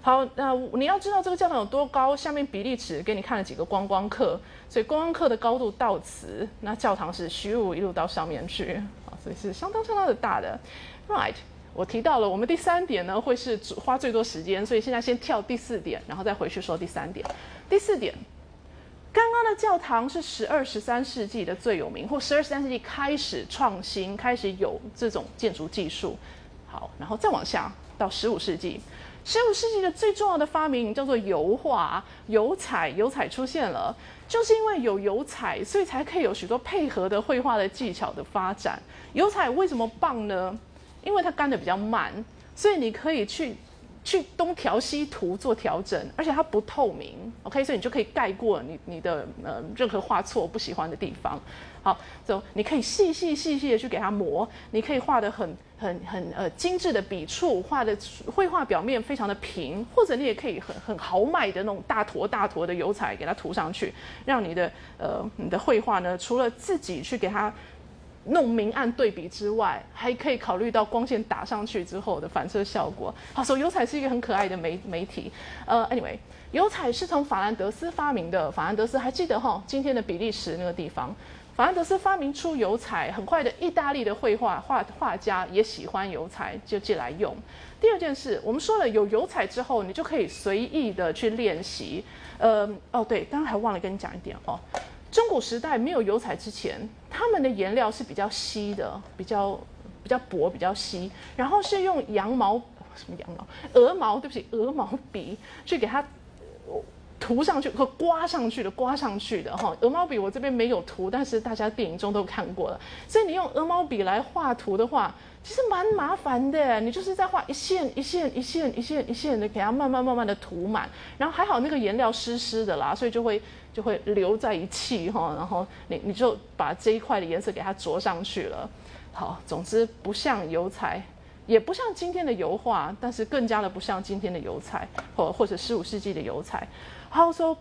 好，那你要知道这个教堂有多高，下面比例尺给你看了几个观光客，所以观光客的高度到此，那教堂是虚无一路到上面去，啊，所以是相当相当的大的。Right，我提到了我们第三点呢，会是花最多时间，所以现在先跳第四点，然后再回去说第三点。第四点，刚刚的教堂是十二、十三世纪的最有名，或十二、十三世纪开始创新，开始有这种建筑技术。好，然后再往下到十五世纪，十五世纪的最重要的发明叫做油画，油彩，油彩出现了。就是因为有油彩，所以才可以有许多配合的绘画的技巧的发展。油彩为什么棒呢？因为它干的比较慢，所以你可以去去东调西涂做调整，而且它不透明，OK，所以你就可以盖过你你的呃任何画错不喜欢的地方。好，走，你可以细细细细的去给它磨，你可以画的很很很呃精致的笔触画的绘画表面非常的平，或者你也可以很很豪迈的那种大坨大坨的油彩给它涂上去，让你的呃你的绘画呢，除了自己去给它弄明暗对比之外，还可以考虑到光线打上去之后的反射效果。好，所以油彩是一个很可爱的媒媒体。呃，anyway，油彩是从法兰德斯发明的。法兰德斯还记得哈，今天的比利时那个地方。法兰德斯发明出油彩，很快的，意大利的绘画画画家也喜欢油彩，就借来用。第二件事，我们说了有油彩之后，你就可以随意的去练习。呃，哦对，刚刚还忘了跟你讲一点哦，中古时代没有油彩之前，他们的颜料是比较稀的，比较比较薄，比较稀，然后是用羊毛什么羊毛，鹅毛，对不起，鹅毛笔去给它。涂上去和刮上去的，刮上去的哈，鹅毛笔我这边没有涂，但是大家电影中都看过了。所以你用鹅毛笔来画图的话，其实蛮麻烦的。你就是在画一线一线一线一线一线的，给它慢慢慢慢的涂满。然后还好那个颜料湿湿的啦，所以就会就会留在一起哈。然后你你就把这一块的颜色给它着上去了。好，总之不像油彩，也不像今天的油画，但是更加的不像今天的油彩，或或者十五世纪的油彩。好说，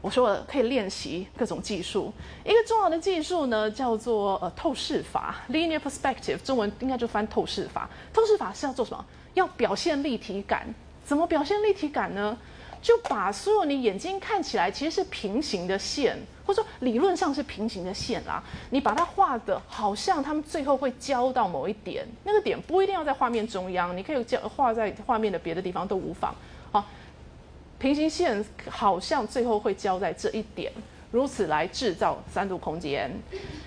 我说可以练习各种技术。一个重要的技术呢，叫做呃透视法 （linear perspective），中文应该就翻透视法。透视法是要做什么？要表现立体感。怎么表现立体感呢？就把所有你眼睛看起来其实是平行的线，或者说理论上是平行的线啦，你把它画的好像他们最后会交到某一点，那个点不一定要在画面中央，你可以交画在画面的别的地方都无妨。好。平行线好像最后会交在这一点，如此来制造三度空间。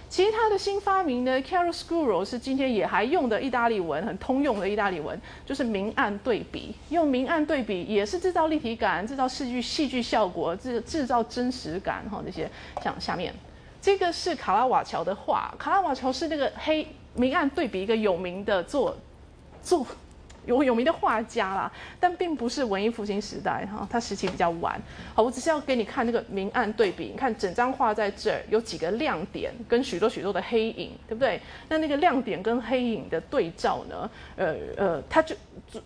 其他的新发明呢 c a r o s c u r o 是今天也还用的意大利文，很通用的意大利文，就是明暗对比。用明暗对比也是制造立体感、制造戏剧戏剧效果、制制造真实感哈。这些像下面这个是卡拉瓦乔的画，卡拉瓦乔是那个黑明暗对比一个有名的作作。有有名的画家啦，但并不是文艺复兴时代哈，他时期比较晚。好，我只是要给你看那个明暗对比，你看整张画在这儿有几个亮点跟许多许多的黑影，对不对？那那个亮点跟黑影的对照呢？呃呃，他就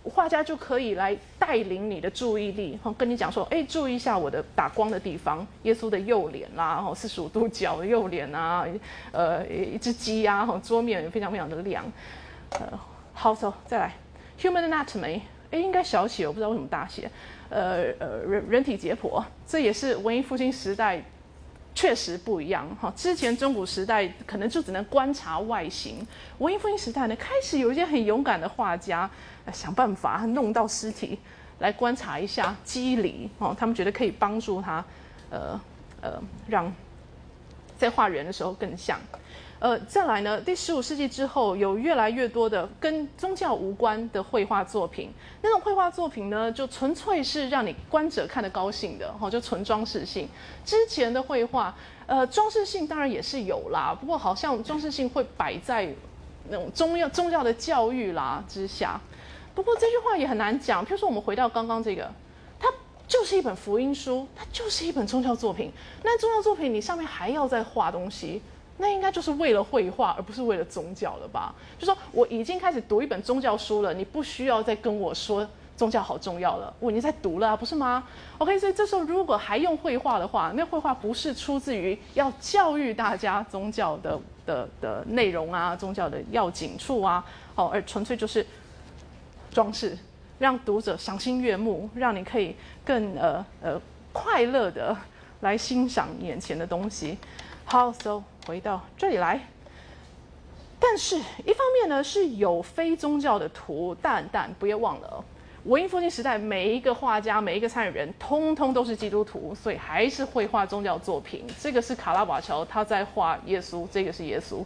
画家就可以来带领你的注意力，哈，跟你讲说，哎，注意一下我的打光的地方，耶稣的右脸啦，然后四十五度角的右脸啊，呃，一只鸡啊，哈，桌面非常非常的亮。呃，好，走，再来。Human anatomy，哎，应该小写，我不知道为什么大写。呃呃，人人体解剖，这也是文艺复兴时代确实不一样哈。之前中古时代可能就只能观察外形，文艺复兴时代呢，开始有一些很勇敢的画家想办法弄到尸体来观察一下肌理哦，他们觉得可以帮助他，呃呃，让在画人的时候更像。呃，再来呢？第十五世纪之后，有越来越多的跟宗教无关的绘画作品。那种绘画作品呢，就纯粹是让你观者看得高兴的，哈，就纯装饰性。之前的绘画，呃，装饰性当然也是有啦，不过好像装饰性会摆在那种宗教宗教的教育啦之下。不过这句话也很难讲。譬如说，我们回到刚刚这个，它就是一本福音书，它就是一本宗教作品。那宗教作品，你上面还要再画东西。那应该就是为了绘画，而不是为了宗教了吧？就说我已经开始读一本宗教书了，你不需要再跟我说宗教好重要了，我已经在读了，不是吗？OK，所以这时候如果还用绘画的话，那绘画不是出自于要教育大家宗教的的的内容啊，宗教的要紧处啊，哦，而纯粹就是装饰，让读者赏心悦目，让你可以更呃呃快乐的来欣赏眼前的东西。好，so 回到这里来。但是，一方面呢是有非宗教的图，但但不要忘了，文艺复兴时代每一个画家、每一个参与人，通通都是基督徒，所以还是会画宗教作品。这个是卡拉瓦乔，他在画耶稣，这个是耶稣。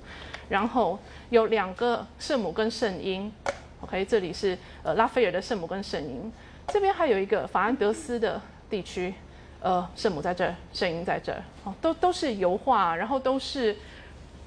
然后有两个圣母跟圣婴，OK，这里是呃拉斐尔的圣母跟圣婴，这边还有一个法兰德斯的地区。呃，圣母在这儿，圣婴在这儿，哦，都都是油画，然后都是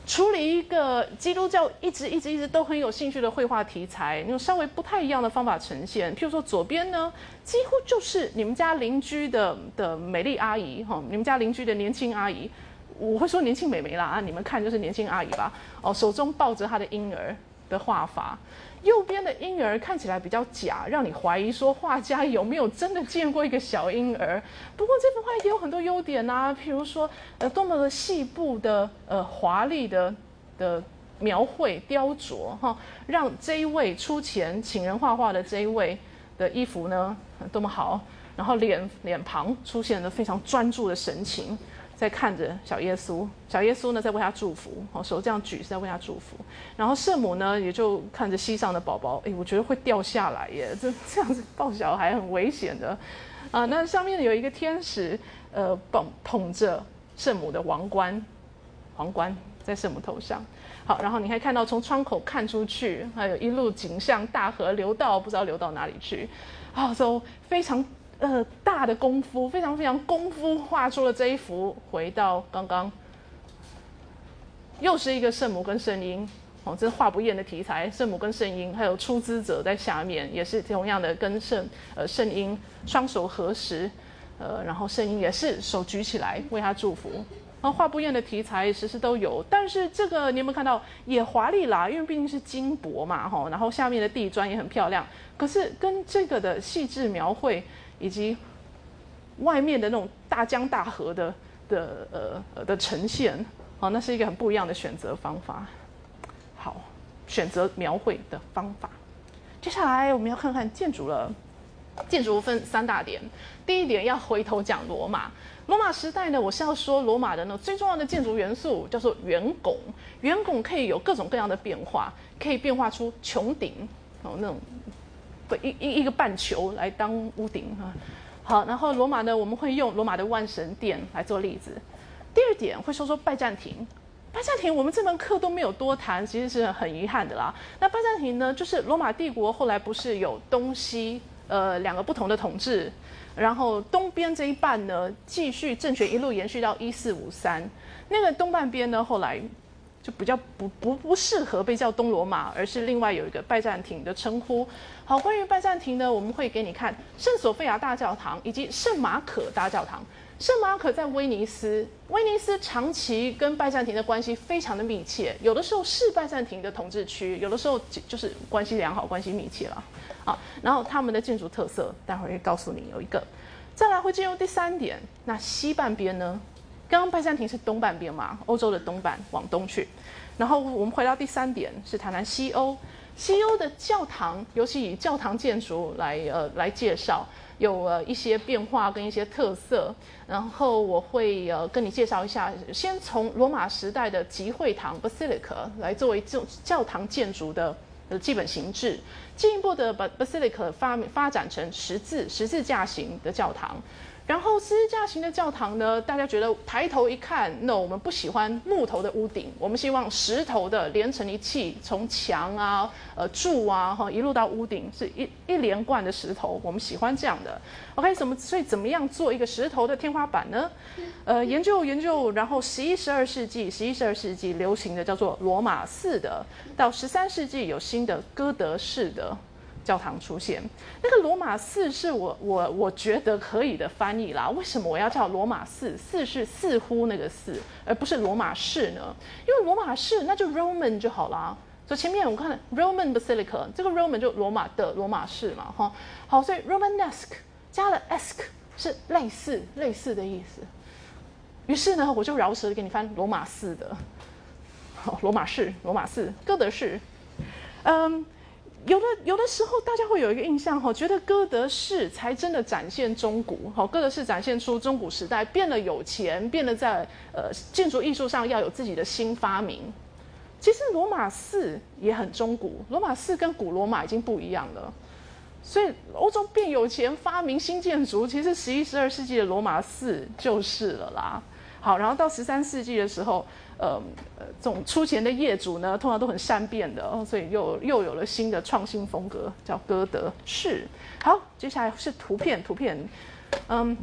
处理一个基督教一直一直一直都很有兴趣的绘画题材，用稍微不太一样的方法呈现。譬如说左边呢，几乎就是你们家邻居的的美丽阿姨，哈，你们家邻居的年轻阿姨，我会说年轻美眉啦啊，你们看就是年轻阿姨吧，哦，手中抱着她的婴儿，的画法。右边的婴儿看起来比较假，让你怀疑说画家有没有真的见过一个小婴儿。不过这幅画也有很多优点啊，譬如说，呃，多么的细部的，呃，华丽的的描绘雕琢哈，让这一位出钱请人画画的这一位的衣服呢，多么好，然后脸脸庞出现了非常专注的神情。在看着小耶稣，小耶稣呢在为他祝福，哦手这样举是在为他祝福，然后圣母呢也就看着膝上的宝宝，哎，我觉得会掉下来耶，这 (laughs) 这样子抱小孩很危险的，啊，那上面有一个天使，呃，捧捧着圣母的王冠，皇冠在圣母头上，好，然后你可以看到从窗口看出去，还有一路景象，大河流到不知道流到哪里去，啊，都非常。呃，大的功夫，非常非常功夫画出了这一幅。回到刚刚，又是一个圣母跟圣婴，哦，这是画不厌的题材。圣母跟圣婴，还有出资者在下面，也是同样的跟圣呃圣婴双手合十，呃，然后圣婴也是手举起来为他祝福。然后画不厌的题材时时都有，但是这个你有没有看到也华丽啦？因为毕竟是金箔嘛，吼，然后下面的地砖也很漂亮。可是跟这个的细致描绘。以及外面的那种大江大河的的呃的呈现，好，那是一个很不一样的选择方法。好，选择描绘的方法。接下来我们要看看建筑了。建筑分三大点，第一点要回头讲罗马。罗马时代呢，我是要说罗马的呢最重要的建筑元素叫做圆拱。圆拱可以有各种各样的变化，可以变化出穹顶哦那种。一一一个半球来当屋顶哈，好，然后罗马呢，我们会用罗马的万神殿来做例子。第二点会说说拜占庭，拜占庭我们这门课都没有多谈，其实是很遗憾的啦。那拜占庭呢，就是罗马帝国后来不是有东西呃两个不同的统治，然后东边这一半呢继续政权一路延续到一四五三，那个东半边呢后来。就比较不不不适合被叫东罗马，而是另外有一个拜占庭的称呼。好，关于拜占庭呢，我们会给你看圣索菲亚大教堂以及圣马可大教堂。圣马可在威尼斯，威尼斯长期跟拜占庭的关系非常的密切，有的时候是拜占庭的统治区，有的时候就是关系良好、关系密切了。啊，然后他们的建筑特色，待会儿会告诉你有一个。再来会进入第三点，那西半边呢？刚刚拜占庭是东半边嘛，欧洲的东半往东去，然后我们回到第三点是谈谈西欧，西欧的教堂，尤其以教堂建筑来呃来介绍，有呃一些变化跟一些特色，然后我会呃跟你介绍一下，先从罗马时代的集会堂 （basilica） 来作为这种教堂建筑的呃基本形制，进一步的把 basilica 发发展成十字十字架形的教堂。然后十字架型的教堂呢，大家觉得抬头一看，no，我们不喜欢木头的屋顶，我们希望石头的连成一气，从墙啊、呃柱啊，哈一路到屋顶是一一连贯的石头，我们喜欢这样的。OK，怎么所以怎么样做一个石头的天花板呢？呃，研究研究，然后十一、十二世纪，十一、十二世纪流行的叫做罗马式的，到十三世纪有新的哥德式的。教堂出现，那个罗马寺是我我我觉得可以的翻译啦。为什么我要叫罗马寺？寺是似乎那个寺，而不是罗马市呢？因为罗马市那就 Roman 就好啦。所以前面我看 Roman Basilica，这个 Roman 就罗马的罗马市嘛，哈。好，所以 Romanesque 加了 esque 是类似类似的意思。于是呢，我就饶舌给你翻罗马寺的，好，罗马市、罗马寺、哥德式，嗯。有的有的时候，大家会有一个印象哈，觉得哥德式才真的展现中古，哈，哥德式展现出中古时代变得有钱，变得在呃建筑艺术上要有自己的新发明。其实罗马四也很中古，罗马四跟古罗马已经不一样了。所以欧洲变有钱，发明新建筑，其实十一、十二世纪的罗马四就是了啦。好，然后到十三世纪的时候。呃呃，这种出钱的业主呢，通常都很善变的哦，所以又又有了新的创新风格，叫歌德式。好，接下来是图片，图片，嗯，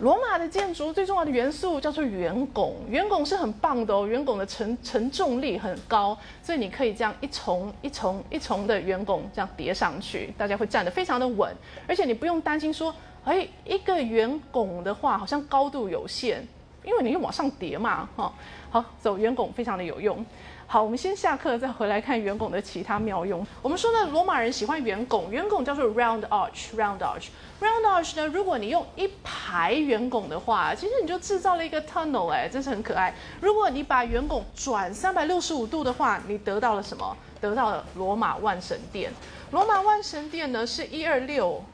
罗马的建筑最重要的元素叫做圆拱，圆拱是很棒的哦，圆拱的承承重力很高，所以你可以这样一重一重一重的圆拱这样叠上去，大家会站得非常的稳，而且你不用担心说，哎，一个圆拱的话好像高度有限。因为你又往上叠嘛，哈。好，走圆拱非常的有用。好，我们先下课再回来看圆拱的其他妙用。我们说呢，罗马人喜欢圆拱，圆拱叫做 round arch，round arch，round arch 呢，如果你用一排圆拱的话，其实你就制造了一个 tunnel，哎，真是很可爱。如果你把圆拱转三百六十五度的话，你得到了什么？得到了罗马万神殿。罗马万神殿呢，是一二六。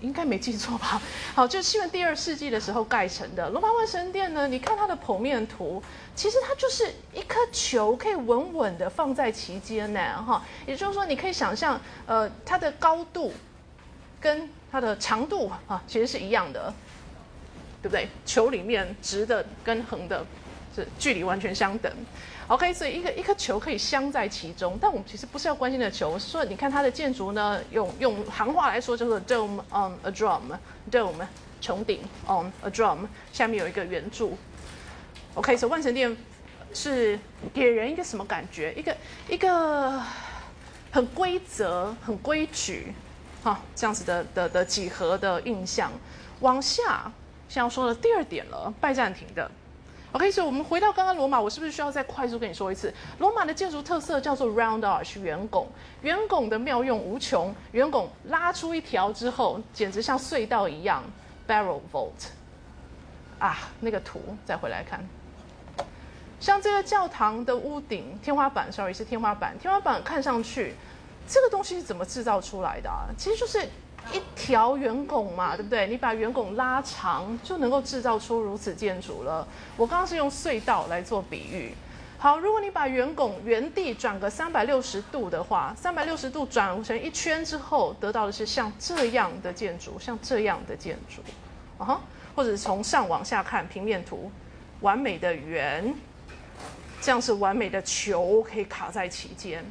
应该没记错吧？好，就是西元第二世纪的时候盖成的罗马万神殿呢。你看它的剖面图，其实它就是一颗球，可以稳稳的放在其间呢。哈，也就是说，你可以想象，呃，它的高度跟它的长度啊，其实是一样的，对不对？球里面直的跟横的，是距离完全相等。OK，所以一个一颗球可以镶在其中，但我们其实不是要关心的球，是说你看它的建筑呢，用用行话来说就是 dome on a drum，dome 穹顶 on a drum，下面有一个圆柱。OK，所以万神殿是给人一个什么感觉？一个一个很规则、很规矩，哈，这样子的的的几何的印象。往下，现在说的第二点了，拜占庭的。OK，所以我们回到刚刚罗马，我是不是需要再快速跟你说一次？罗马的建筑特色叫做 round arch 圆拱，圆拱的妙用无穷。圆拱拉出一条之后，简直像隧道一样。Barrel vault，啊，那个图再回来看，像这个教堂的屋顶、天花板，sorry 是天花板，天花板看上去，这个东西是怎么制造出来的？啊？其实就是。一条圆拱嘛，对不对？你把圆拱拉长，就能够制造出如此建筑了。我刚刚是用隧道来做比喻。好，如果你把圆拱原地转个三百六十度的话，三百六十度转成一圈之后，得到的是像这样的建筑，像这样的建筑，啊哈，或者从上往下看平面图，完美的圆，这样是完美的球，可以卡在其间。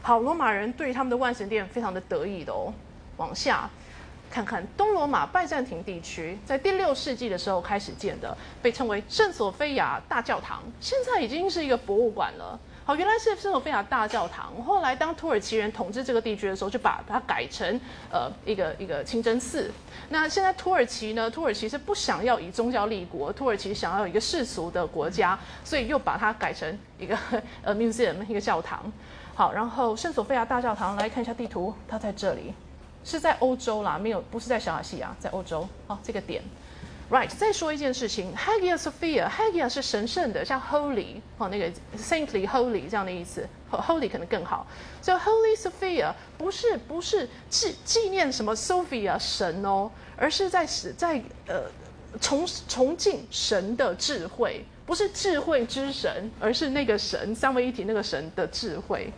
好，罗马人对他们的万神殿非常的得意的哦。往下看看东罗马拜占庭地区，在第六世纪的时候开始建的，被称为圣索菲亚大教堂，现在已经是一个博物馆了。好，原来是圣索菲亚大教堂，后来当土耳其人统治这个地区的时候，就把它改成呃一个一个清真寺。那现在土耳其呢？土耳其是不想要以宗教立国，土耳其想要一个世俗的国家，所以又把它改成一个 (laughs) 呃 museum 一个教堂。好，然后圣索菲亚大教堂来看一下地图，它在这里。是在欧洲啦，没有，不是在小亚细亚，在欧洲。好，这个点，right。再说一件事情，Hagia Sophia，Hagia 是神圣的，像 Holy，哦，那个 Saintly Holy 这样的意思，Holy 可能更好。所以 Holy Sophia 不是不是纪纪念什么 Sophia 神哦，而是在是在呃崇崇敬神的智慧，不是智慧之神，而是那个神三位一体那个神的智慧。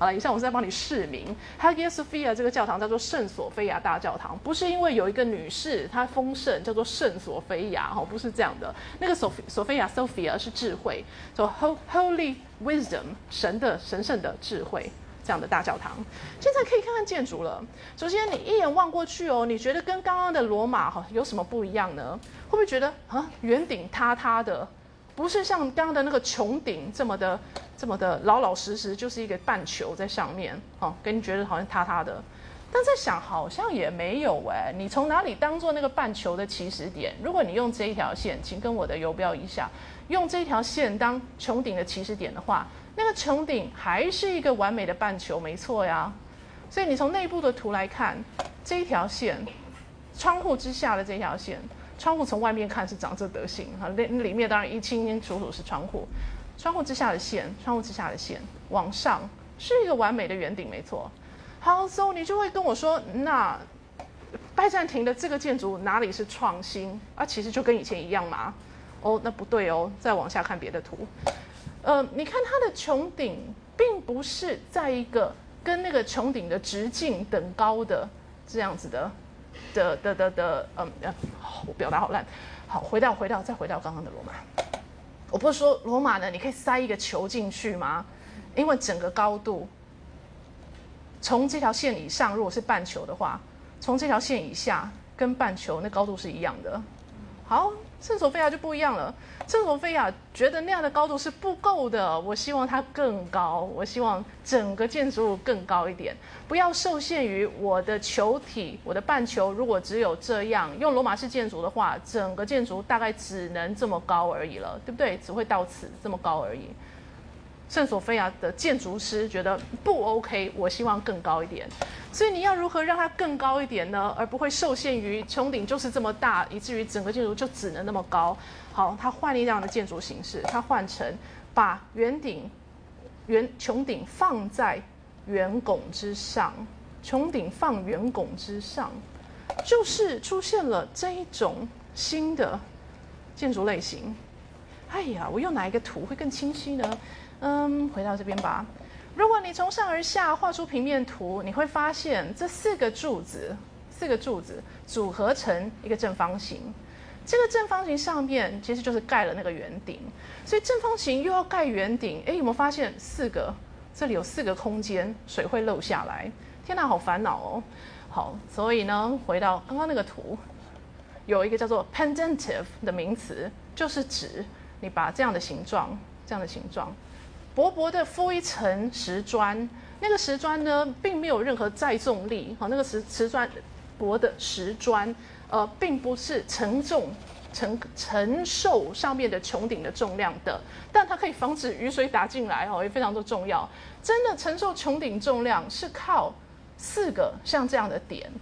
好了，以上我是在帮你示明，Hagia Sophia 这个教堂叫做圣索菲亚大教堂，不是因为有一个女士她丰盛叫做圣索菲亚，哈，不是这样的。那个索索菲亚 Sophia 是智慧，说 Holy Wisdom 神的神圣的智慧这样的大教堂。现在可以看看建筑了。首先你一眼望过去哦，你觉得跟刚刚的罗马哈有什么不一样呢？会不会觉得啊圆顶塌塌的？不是像刚刚的那个穹顶这么的、这么的老老实实，就是一个半球在上面，哦，给你觉得好像塌塌的。但在想，好像也没有哎。你从哪里当做那个半球的起始点？如果你用这一条线，请跟我的游标一下，用这条线当穹顶的起始点的话，那个穹顶还是一个完美的半球，没错呀。所以你从内部的图来看，这一条线，窗户之下的这条线。窗户从外面看是长这德行哈，那里面当然一清清楚楚是窗户，窗户之下的线，窗户之下的线往上是一个完美的圆顶，没错。好，所以你就会跟我说，那拜占庭的这个建筑哪里是创新啊？其实就跟以前一样嘛。哦，那不对哦，再往下看别的图，呃，你看它的穹顶并不是在一个跟那个穹顶的直径等高的这样子的。的的的的，嗯，我表达好烂。好，回到回到再回到刚刚的罗马。我不是说罗马呢，你可以塞一个球进去吗？因为整个高度，从这条线以上，如果是半球的话，从这条线以下跟半球那高度是一样的。好，圣索菲亚就不一样了。圣罗菲亚觉得那样的高度是不够的，我希望它更高，我希望整个建筑物更高一点，不要受限于我的球体，我的半球如果只有这样，用罗马式建筑的话，整个建筑大概只能这么高而已了，对不对？只会到此这么高而已。圣索菲亚的建筑师觉得不 OK，我希望更高一点。所以你要如何让它更高一点呢？而不会受限于穹顶就是这么大，以至于整个建筑就只能那么高。好，他换了一样的建筑形式，他换成把圆顶、圆穹顶放在圆拱之上，穹顶放圆拱之上，就是出现了这一种新的建筑类型。哎呀，我用哪一个图会更清晰呢？嗯，回到这边吧。如果你从上而下画出平面图，你会发现这四个柱子，四个柱子组合成一个正方形。这个正方形上面其实就是盖了那个圆顶，所以正方形又要盖圆顶。哎，有没有发现四个？这里有四个空间，水会漏下来。天哪，好烦恼哦。好，所以呢，回到刚刚那个图，有一个叫做 pendentive 的名词，就是指你把这样的形状，这样的形状。薄薄的敷一层石砖，那个石砖呢，并没有任何载重力。好，那个石瓷砖薄的石砖，呃，并不是承重承承受上面的穹顶的重量的，但它可以防止雨水打进来哦，也非常的重要。真的承受穹顶重量是靠四个像这样的点。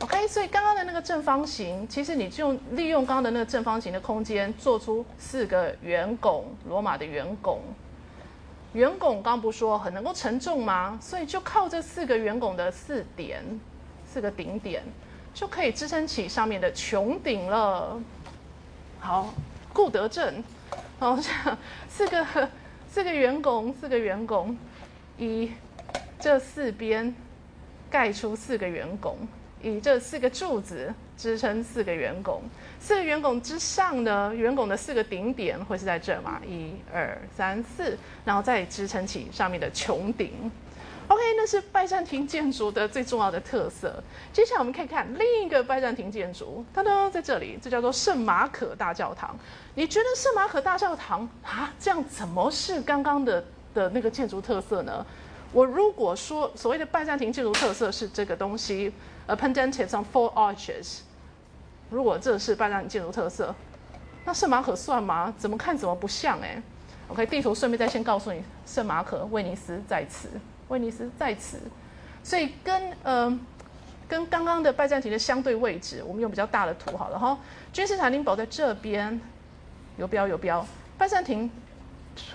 OK，所以刚刚的那个正方形，其实你就利用刚刚的那个正方形的空间，做出四个圆拱，罗马的圆拱。圆拱刚不说很能够承重吗？所以就靠这四个圆拱的四点、四个顶点，就可以支撑起上面的穹顶了。好，顾德正，(laughs) 好，四个四个圆拱，四个圆拱，以这四边盖出四个圆拱，以这四个柱子支撑四个圆拱。四个圆拱之上呢，圆拱的四个顶点会是在这嘛？一二三四，然后再支撑起上面的穹顶。OK，那是拜占庭建筑的最重要的特色。接下来我们可以看另一个拜占庭建筑，它呢在这里，这叫做圣马可大教堂。你觉得圣马可大教堂啊，这样怎么是刚刚的的那个建筑特色呢？我如果说所谓的拜占庭建筑特色是这个东西，a pendentive on four arches。如果这是拜占庭建筑特色，那圣马可算吗？怎么看怎么不像哎。OK，地图顺便再先告诉你，圣马可威尼斯在此，威尼斯在此，所以跟呃跟刚刚的拜占庭的相对位置，我们用比较大的图好了哈。君士坦丁堡在这边，有标有标，拜占庭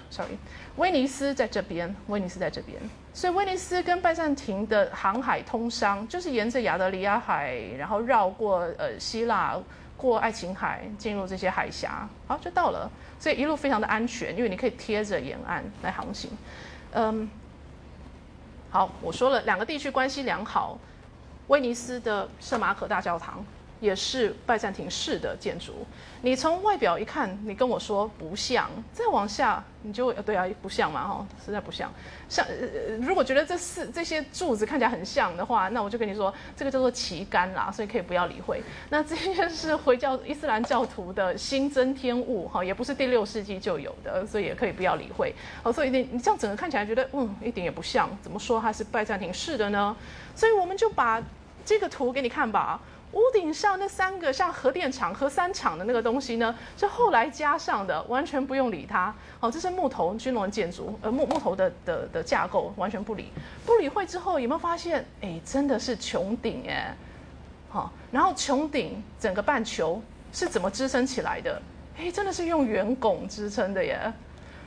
，sorry，威尼斯在这边，威尼斯在这边。所以威尼斯跟拜占庭的航海通商，就是沿着亚得里亚海，然后绕过呃希腊，过爱琴海，进入这些海峡，好就到了。所以一路非常的安全，因为你可以贴着沿岸来航行。嗯，好，我说了两个地区关系良好，威尼斯的圣马可大教堂。也是拜占庭式的建筑，你从外表一看，你跟我说不像，再往下你就对啊，不像嘛哈，实在不像。像如果觉得这四这些柱子看起来很像的话，那我就跟你说，这个叫做旗杆啦，所以可以不要理会。那这些是回教伊斯兰教徒的新增添物哈，也不是第六世纪就有的，所以也可以不要理会。哦，所以你你这样整个看起来觉得嗯，一点也不像，怎么说它是拜占庭式的呢？所以我们就把这个图给你看吧。屋顶上那三个像核电厂、核三厂的那个东西呢，是后来加上的，完全不用理它。好，这是木头军龙建筑，呃，木木头的的的架构，完全不理。不理会之后，有没有发现？哎，真的是穹顶哎，好，然后穹顶整个半球是怎么支撑起来的？哎，真的是用圆拱支撑的耶。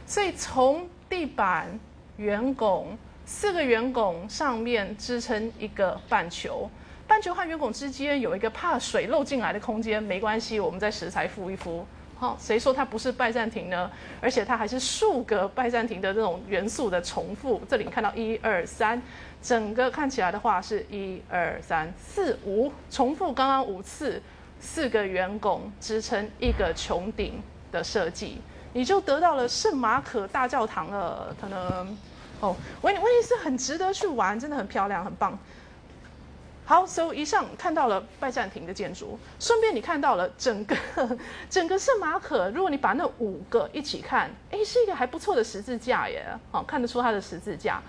所以从地板、圆拱四个圆拱上面支撑一个半球。半球和圆拱之间有一个怕水漏进来的空间，没关系，我们在石材敷一敷。好，谁说它不是拜占庭呢？而且它还是数个拜占庭的这种元素的重复。这里看到一二三，整个看起来的话是一二三四五，重复刚刚五次，四个圆拱支撑一个穹顶的设计，你就得到了圣马可大教堂了。可能哦，威威尼斯很值得去玩，真的很漂亮，很棒。好，所以以上看到了拜占庭的建筑，顺便你看到了整个整个圣马可。如果你把那五个一起看，哎，是一个还不错的十字架耶。好，看得出它的十字架。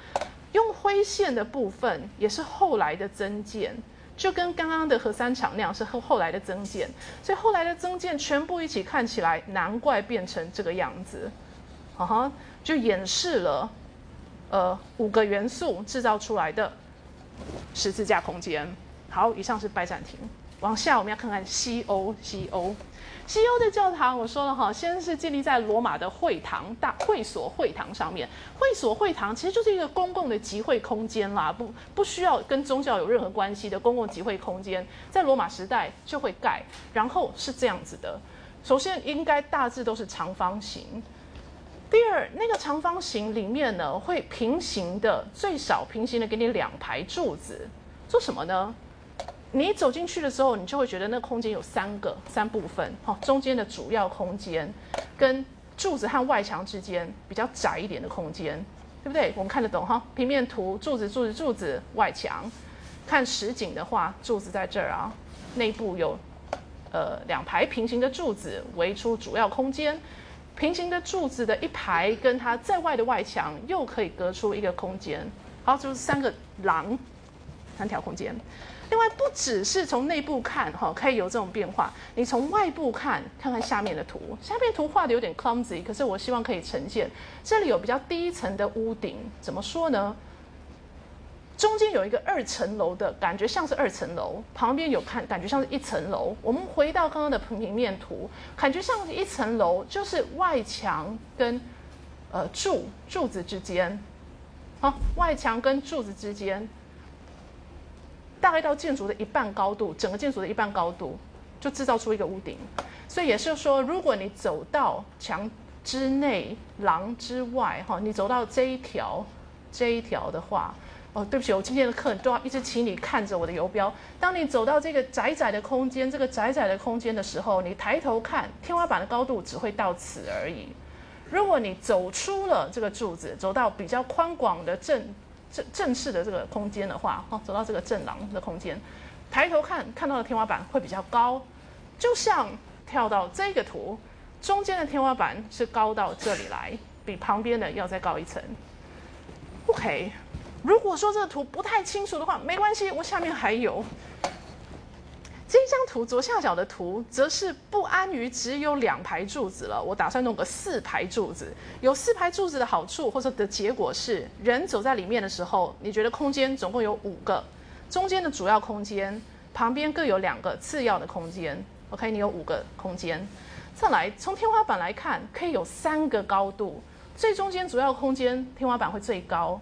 用灰线的部分也是后来的增建，就跟刚刚的核三厂那样是后后来的增建。所以后来的增建全部一起看起来，难怪变成这个样子。哈哈，就演示了呃五个元素制造出来的。十字架空间，好，以上是拜占庭。往下我们要看看西欧，西欧，西欧的教堂，我说了哈，先是建立在罗马的会堂大会所会堂上面。会所会堂其实就是一个公共的集会空间啦，不不需要跟宗教有任何关系的公共集会空间，在罗马时代就会盖。然后是这样子的，首先应该大致都是长方形。第二，那个长方形里面呢，会平行的，最少平行的给你两排柱子，做什么呢？你走进去的时候，你就会觉得那空间有三个三部分，哈，中间的主要空间，跟柱子和外墙之间比较窄一点的空间，对不对？我们看得懂哈？平面图，柱子柱子柱子，外墙，看实景的话，柱子在这儿啊，内部有呃两排平行的柱子围出主要空间。平行的柱子的一排，跟它在外的外墙又可以隔出一个空间。好，就是三个廊，三条空间。另外，不只是从内部看，哈，可以有这种变化。你从外部看，看看下面的图，下面图画的有点 clumsy，可是我希望可以呈现。这里有比较低层的屋顶，怎么说呢？中间有一个二层楼的感觉，像是二层楼，旁边有看感觉像是一层楼。我们回到刚刚的平面图，感觉像是一层楼，就是外墙跟呃柱柱子之间，好，外墙跟柱子之间，大概到建筑的一半高度，整个建筑的一半高度就制造出一个屋顶。所以也是说，如果你走到墙之内、廊之外，哈，你走到这一条这一条的话。哦，对不起，我今天的课都要一直请你看着我的游标。当你走到这个窄窄的空间，这个窄窄的空间的时候，你抬头看，天花板的高度只会到此而已。如果你走出了这个柱子，走到比较宽广的正正正式的这个空间的话，哦，走到这个正廊的空间，抬头看看到的天花板会比较高，就像跳到这个图，中间的天花板是高到这里来，比旁边的要再高一层。OK。如果说这个图不太清楚的话，没关系，我下面还有这张图左下角的图，则是不安于只有两排柱子了。我打算弄个四排柱子。有四排柱子的好处或者的结果是，人走在里面的时候，你觉得空间总共有五个，中间的主要空间，旁边各有两个次要的空间。OK，你有五个空间。再来，从天花板来看，可以有三个高度，最中间主要空间天花板会最高。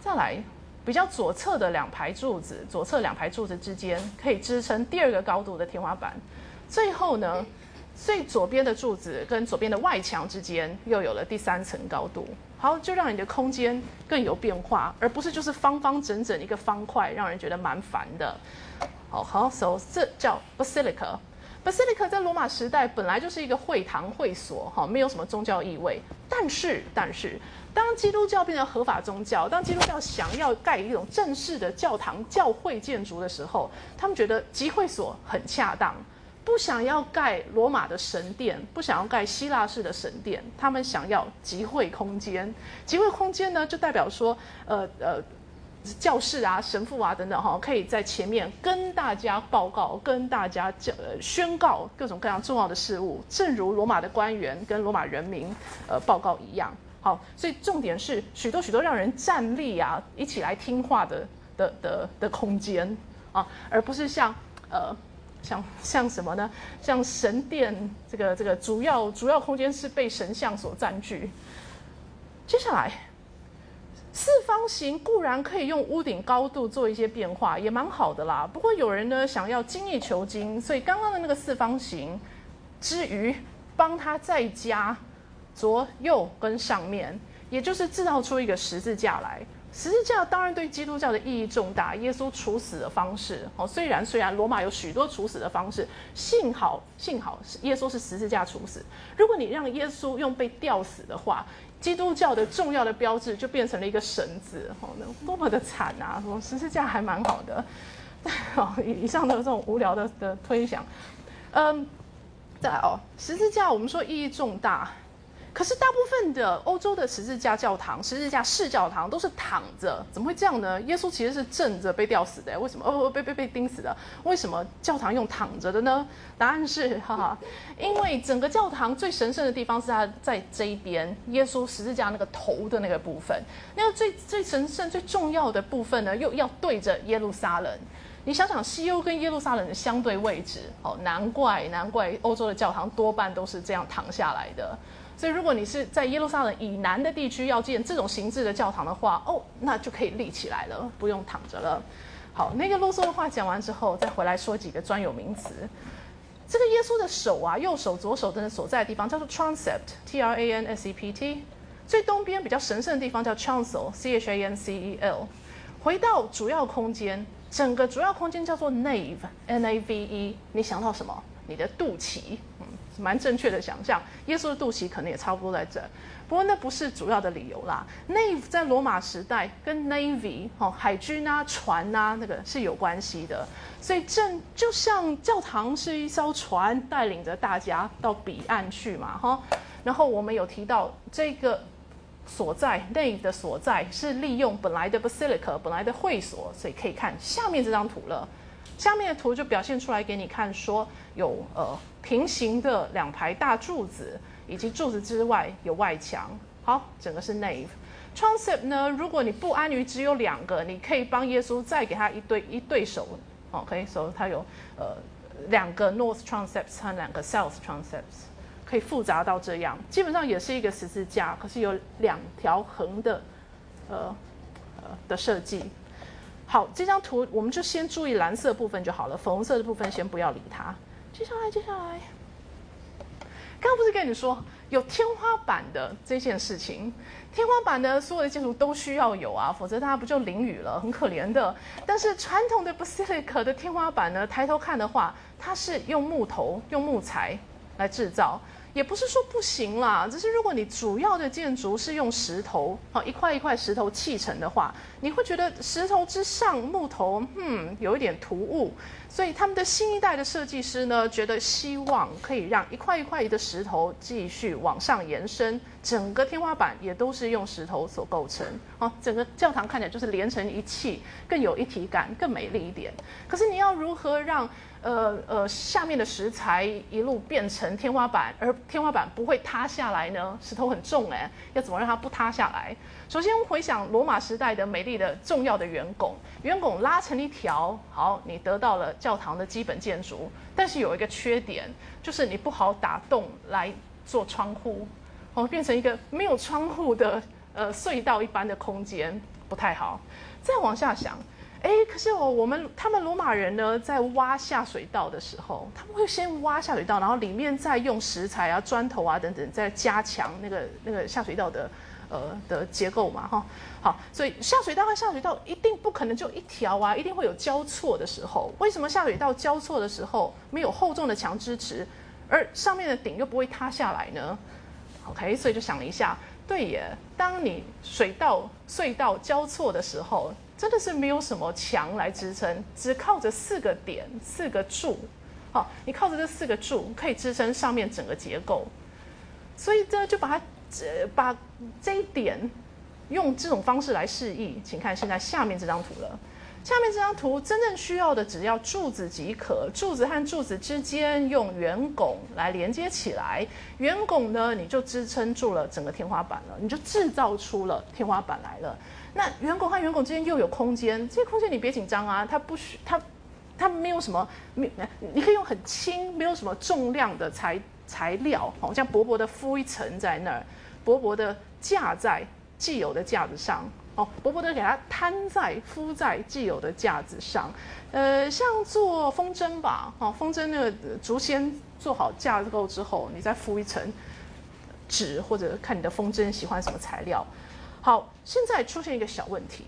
再来，比较左侧的两排柱子，左侧两排柱子之间可以支撑第二个高度的天花板。最后呢，最左边的柱子跟左边的外墙之间又有了第三层高度。好，就让你的空间更有变化，而不是就是方方整整一个方块，让人觉得蛮烦的。好好，so 这叫 basilica。basilica 在罗马时代本来就是一个会堂会所，哈，没有什么宗教意味。但是，但是。当基督教变成合法宗教，当基督教想要盖一种正式的教堂、教会建筑的时候，他们觉得集会所很恰当，不想要盖罗马的神殿，不想要盖希腊式的神殿，他们想要集会空间。集会空间呢，就代表说，呃呃，教士啊、神父啊等等哈，可以在前面跟大家报告、跟大家讲、宣告各种各样重要的事物，正如罗马的官员跟罗马人民呃报告一样。好，所以重点是许多许多让人站立啊，一起来听话的的的的空间啊，而不是像呃像像什么呢？像神殿这个这个主要主要空间是被神像所占据。接下来，四方形固然可以用屋顶高度做一些变化，也蛮好的啦。不过有人呢想要精益求精，所以刚刚的那个四方形之余，帮他再加。左右跟上面，也就是制造出一个十字架来。十字架当然对基督教的意义重大。耶稣处死的方式，哦，虽然虽然罗马有许多处死的方式，幸好幸好耶稣是十字架处死。如果你让耶稣用被吊死的话，基督教的重要的标志就变成了一个绳子，哦，那多么的惨啊！十字架还蛮好的。(laughs) 哦，以上的这种无聊的的推想，嗯，再来哦，十字架我们说意义重大。可是大部分的欧洲的十字架教堂、十字架式教堂都是躺着，怎么会这样呢？耶稣其实是正着被吊死的，为什么？哦，被被被钉死的，为什么教堂用躺着的呢？答案是，(laughs) 哈哈，因为整个教堂最神圣的地方是它在这一边，耶稣十字架那个头的那个部分，那个最最神圣、最重要的部分呢，又要对着耶路撒冷。你想想，西欧跟耶路撒冷的相对位置，哦，难怪难怪欧洲的教堂多半都是这样躺下来的。所以，如果你是在耶路撒冷以南的地区要建这种形制的教堂的话，哦，那就可以立起来了，不用躺着了。好，那个啰嗦的话讲完之后，再回来说几个专有名词。这个耶稣的手啊，右手、左手的所在的地方叫做 transept，t r a n s e p t。最东边比较神圣的地方叫 chancel，c h a n c e l。回到主要空间，整个主要空间叫做 nave，n a v e。你想到什么？你的肚脐。蛮正确的想象，耶稣的肚脐可能也差不多在这，不过那不是主要的理由啦。Nave 在罗马时代跟 Navy 哦海军啊船啊那个是有关系的，所以正就像教堂是一艘船带领着大家到彼岸去嘛哈。然后我们有提到这个所在 Nave 的所在是利用本来的 Basilica 本来的会所，所以可以看下面这张图了。下面的图就表现出来给你看，说有呃平行的两排大柱子，以及柱子之外有外墙。好，整个是 nave。transept 呢，如果你不安于只有两个，你可以帮耶稣再给他一对一对手。OK，所以它有呃两个 north transepts 和两个 south transepts，可以复杂到这样。基本上也是一个十字架，可是有两条横的呃呃的设计。好，这张图我们就先注意蓝色部分就好了，粉红色的部分先不要理它。接下来，接下来，刚刚不是跟你说有天花板的这件事情？天花板的所有的建筑都需要有啊，否则大家不就淋雨了，很可怜的。但是传统的 basilica 的天花板呢，抬头看的话，它是用木头、用木材来制造。也不是说不行啦，只是如果你主要的建筑是用石头，好一块一块石头砌成的话，你会觉得石头之上木头，嗯，有一点突兀。所以他们的新一代的设计师呢，觉得希望可以让一块一块的石头继续往上延伸，整个天花板也都是用石头所构成，好，整个教堂看起来就是连成一气，更有一体感，更美丽一点。可是你要如何让？呃呃，下面的石材一路变成天花板，而天花板不会塌下来呢？石头很重哎，要怎么让它不塌下来？首先回想罗马时代的美丽的重要的圆拱，圆拱拉成一条，好，你得到了教堂的基本建筑。但是有一个缺点，就是你不好打洞来做窗户，哦，变成一个没有窗户的呃隧道一般的空间，不太好。再往下想。哎，可是哦，我们他们罗马人呢，在挖下水道的时候，他们会先挖下水道，然后里面再用石材啊、砖头啊等等，再加强那个那个下水道的呃的结构嘛，哈。好，所以下水道和下水道一定不可能就一条啊，一定会有交错的时候。为什么下水道交错的时候没有厚重的墙支持，而上面的顶又不会塌下来呢？OK，所以就想了一下，对耶，当你水道隧道交错的时候。真的是没有什么墙来支撑，只靠着四个点、四个柱。好，你靠着这四个柱可以支撑上面整个结构，所以这就把它呃把这一点用这种方式来示意。请看现在下面这张图了。下面这张图真正需要的只要柱子即可，柱子和柱子之间用圆拱来连接起来，圆拱呢你就支撑住了整个天花板了，你就制造出了天花板来了。那圆拱和圆拱之间又有空间，这些空间你别紧张啊，它不需它，它没有什么，没你可以用很轻，没有什么重量的材材料，好像薄薄的敷一层在那儿，薄薄的架在既有的架子上，哦，薄薄的给它摊在敷在既有的架子上，呃，像做风筝吧，哦，风筝那个竹签做好架构之后，你再敷一层纸，或者看你的风筝喜欢什么材料。好，现在出现一个小问题，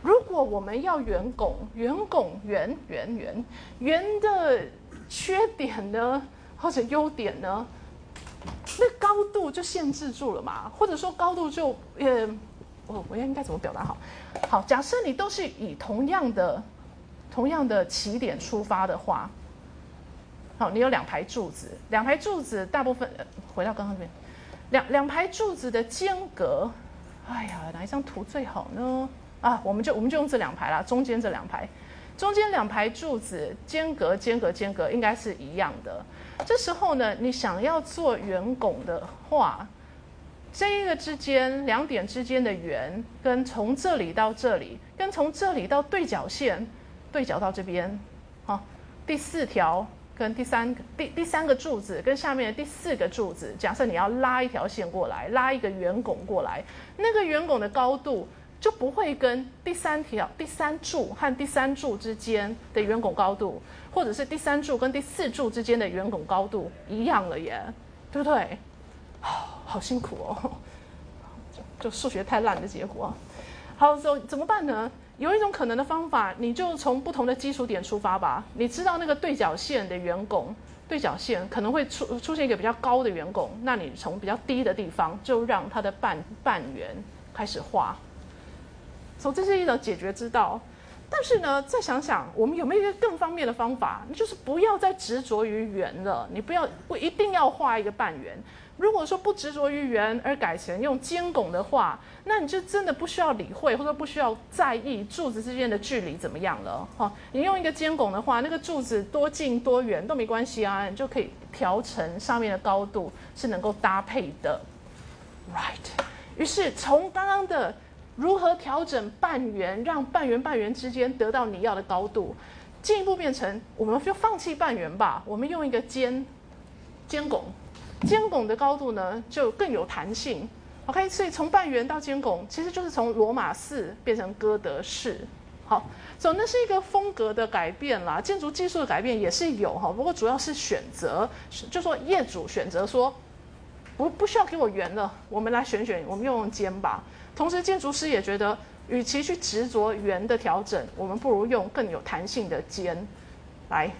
如果我们要圆拱，圆拱圆圆圆圆的缺点呢，或者优点呢，那高度就限制住了嘛？或者说高度就呃，我我应该怎么表达好？好，假设你都是以同样的同样的起点出发的话，好，你有两排柱子，两排柱子大部分回到刚刚这边，两两排柱子的间隔，哎呀，哪一张图最好呢？啊，我们就我们就用这两排啦，中间这两排，中间两排柱子间隔间隔间隔应该是一样的。这时候呢，你想要做圆拱的话。这一个之间两点之间的圆，跟从这里到这里，跟从这里到对角线，对角到这边，好，第四条跟第三个第第三个柱子跟下面的第四个柱子，假设你要拉一条线过来，拉一个圆拱过来，那个圆拱的高度就不会跟第三条第三柱和第三柱之间的圆拱高度，或者是第三柱跟第四柱之间的圆拱高度一样了耶，对不对？(sighs) 好，辛苦哦，就 (laughs) 就数学太烂的结果。好，怎怎么办呢？有一种可能的方法，你就从不同的基础点出发吧。你知道那个对角线的圆拱，对角线可能会出出现一个比较高的圆拱，那你从比较低的地方就让它的半半圆开始画。所以这是一种解决之道。但是呢，再想想，我们有没有一个更方便的方法？那就是不要再执着于圆了，你不要不一定要画一个半圆。如果说不执着于圆而改成用尖拱的话，那你就真的不需要理会或者不需要在意柱子之间的距离怎么样了。哈，你用一个尖拱的话，那个柱子多近多远都没关系啊，你就可以调成上面的高度是能够搭配的。Right。于是从刚刚的如何调整半圆，让半圆半圆之间得到你要的高度，进一步变成我们就放弃半圆吧，我们用一个尖尖拱。尖拱的高度呢，就更有弹性。OK，所以从半圆到尖拱，其实就是从罗马式变成哥德式。好，所以那是一个风格的改变啦，建筑技术的改变也是有哈。不过主要是选择，就说业主选择说，不不需要给我圆了，我们来选选，我们用尖吧。同时建筑师也觉得，与其去执着圆的调整，我们不如用更有弹性的尖来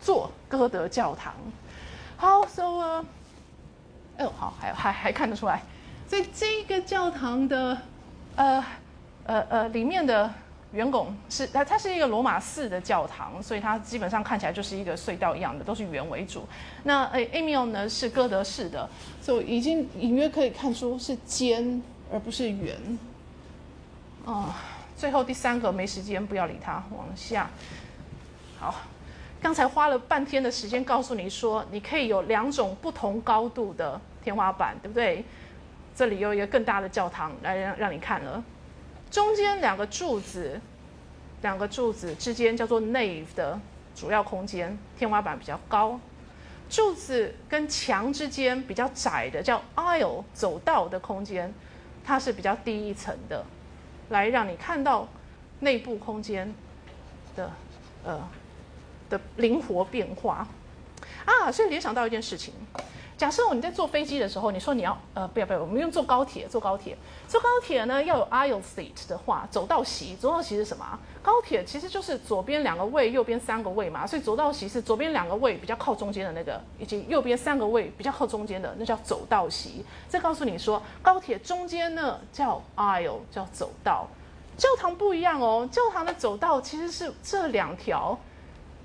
做歌德教堂。好，so。哦，好，还还还看得出来，所以这个教堂的，呃，呃呃，里面的圆拱是它，它是一个罗马式的教堂，所以它基本上看起来就是一个隧道一样的，都是圆为主。那呃，Emil 呢是歌德式的，所以已经隐约可以看出是尖而不是圆。哦，最后第三个没时间，不要理它，往下。好。刚才花了半天的时间告诉你说，你可以有两种不同高度的天花板，对不对？这里有一个更大的教堂来让让你看了，中间两个柱子，两个柱子之间叫做 nave 的主要空间，天花板比较高；柱子跟墙之间比较窄的叫 aisle 走道的空间，它是比较低一层的，来让你看到内部空间的呃。的灵活变化啊，所以联想到一件事情：假设你在坐飞机的时候，你说你要呃，不要不要，我们用坐高铁，坐高铁，坐高铁呢要有 aisle seat 的话，走道席，走道席是什么？高铁其实就是左边两个位，右边三个位嘛，所以走道席是左边两个位比较靠中间的那个，以及右边三个位比较靠中间的，那叫走道席。这告诉你说，高铁中间呢叫 aisle，叫走道。教堂不一样哦，教堂的走道其实是这两条。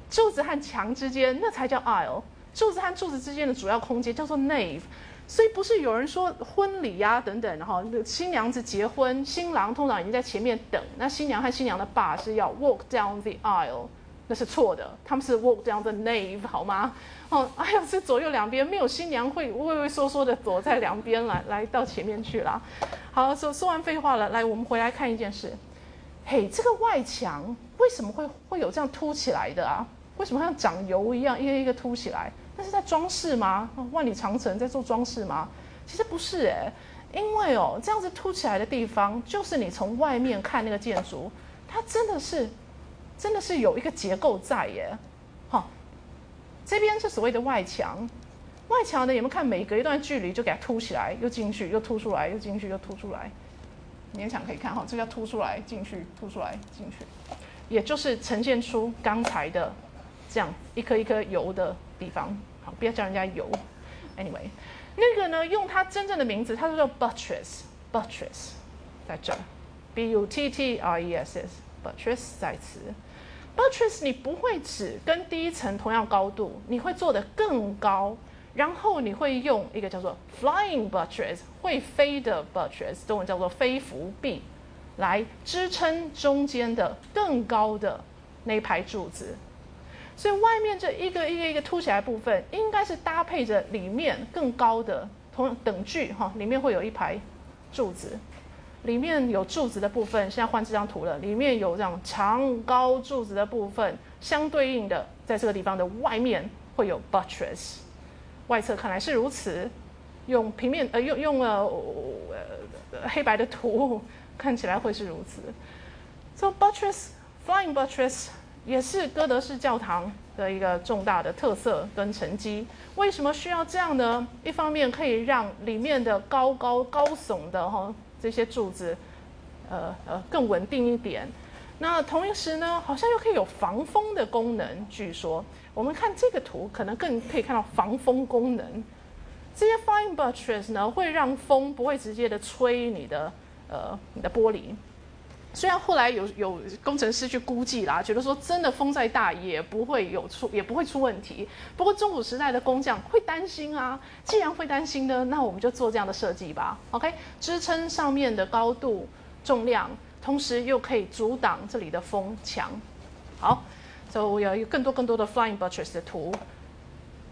柱子和墙之间，那才叫 aisle。柱子和柱子之间的主要空间叫做 nave。所以不是有人说婚礼呀等等，然后新娘子结婚，新郎通常已经在前面等，那新娘和新娘的爸是要 walk down the aisle，那是错的，他们是 walk down the nave，好吗？哦，哎呀，是左右两边没有新娘会畏畏缩缩的躲在两边来来到前面去了。好，说说完废话了，来我们回来看一件事。嘿，这个外墙为什么会会有这样凸起来的啊？为什么像长油一样一个一个凸起来？那是在装饰吗？万里长城在做装饰吗？其实不是诶，因为哦，这样子凸起来的地方，就是你从外面看那个建筑，它真的是，真的是有一个结构在耶。好，这边是所谓的外墙，外墙呢，有没有看每隔一段距离就给它凸起来，又进去，又凸出来，又进去，又凸出来？勉强可以看哈，这叫凸出来进去，凸出来进去，也就是呈现出刚才的。这样一颗一颗油的地方，好，不要叫人家油。Anyway，那个呢，用它真正的名字，它叫 buttress，buttress，在这儿，b u t t r e s s，buttress 在此。buttress 你不会只跟第一层同样高度，你会做的更高，然后你会用一个叫做 flying buttress 会飞的 buttress，中文叫做飞浮壁，来支撑中间的更高的那排柱子。所以外面这一个一个一个凸起来部分，应该是搭配着里面更高的同等距哈，里面会有一排柱子，里面有柱子的部分，现在换这张图了，里面有这样长高柱子的部分，相对应的在这个地方的外面会有 buttress，外侧看来是如此，用平面呃用用了呃黑白的图看起来会是如此，so buttress flying buttress。也是哥德式教堂的一个重大的特色跟成绩。为什么需要这样呢？一方面可以让里面的高高高耸的哈这些柱子，呃呃更稳定一点。那同时呢，好像又可以有防风的功能。据说我们看这个图，可能更可以看到防风功能。这些 fine buttress 呢，会让风不会直接的吹你的呃你的玻璃。虽然后来有有工程师去估计啦，觉得说真的风再大也不会有出也不会出问题。不过中古时代的工匠会担心啊，既然会担心呢，那我们就做这样的设计吧。OK，支撑上面的高度、重量，同时又可以阻挡这里的风墙。好，所以我有更多更多的 flying buttress 的图。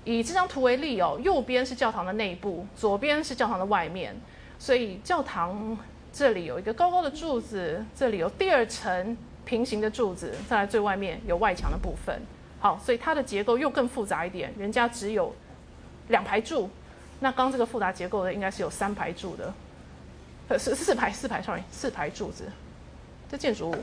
以这张图为例哦，右边是教堂的内部，左边是教堂的外面，所以教堂。这里有一个高高的柱子，这里有第二层平行的柱子，再来最外面有外墙的部分。好，所以它的结构又更复杂一点。人家只有两排柱，那刚这个复杂结构的应该是有三排柱的，呃，是四排四排，sorry，四排柱子。这建筑物，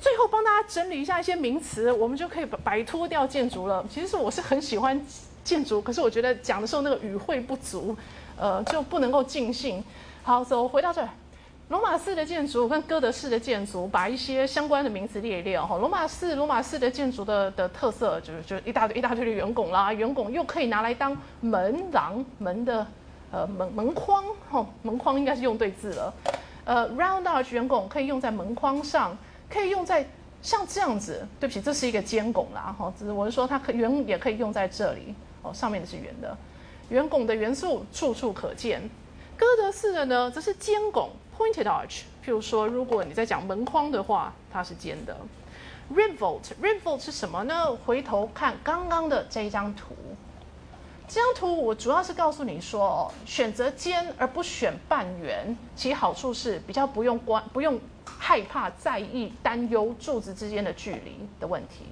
最后帮大家整理一下一些名词，我们就可以摆脱掉建筑了。其实我是很喜欢建筑，可是我觉得讲的时候那个语汇不足，呃，就不能够尽兴。好，走回到这儿。罗马式的建筑跟哥德式的建筑，把一些相关的名词列一列哈。罗马式罗马式的建筑的的特色就是就一大堆一大堆的圆拱啦，圆拱又可以拿来当门廊门的呃门门框哈，门框应该是用对字了。呃，round arch 圆拱可以用在门框上，可以用在像这样子。对不起，这是一个尖拱啦哈，只是我是说它可圆也可以用在这里哦，上面的是圆的，圆拱的元素处处可见。哥德式的呢，则是尖拱。Pointed arch，譬如说，如果你在讲门框的话，它是尖的。Revolt，revolt 是什么呢？回头看刚刚的这一张图，这张图我主要是告诉你说，哦，选择尖而不选半圆，其好处是比较不用关，不用害怕、在意、担忧柱子之间的距离的问题。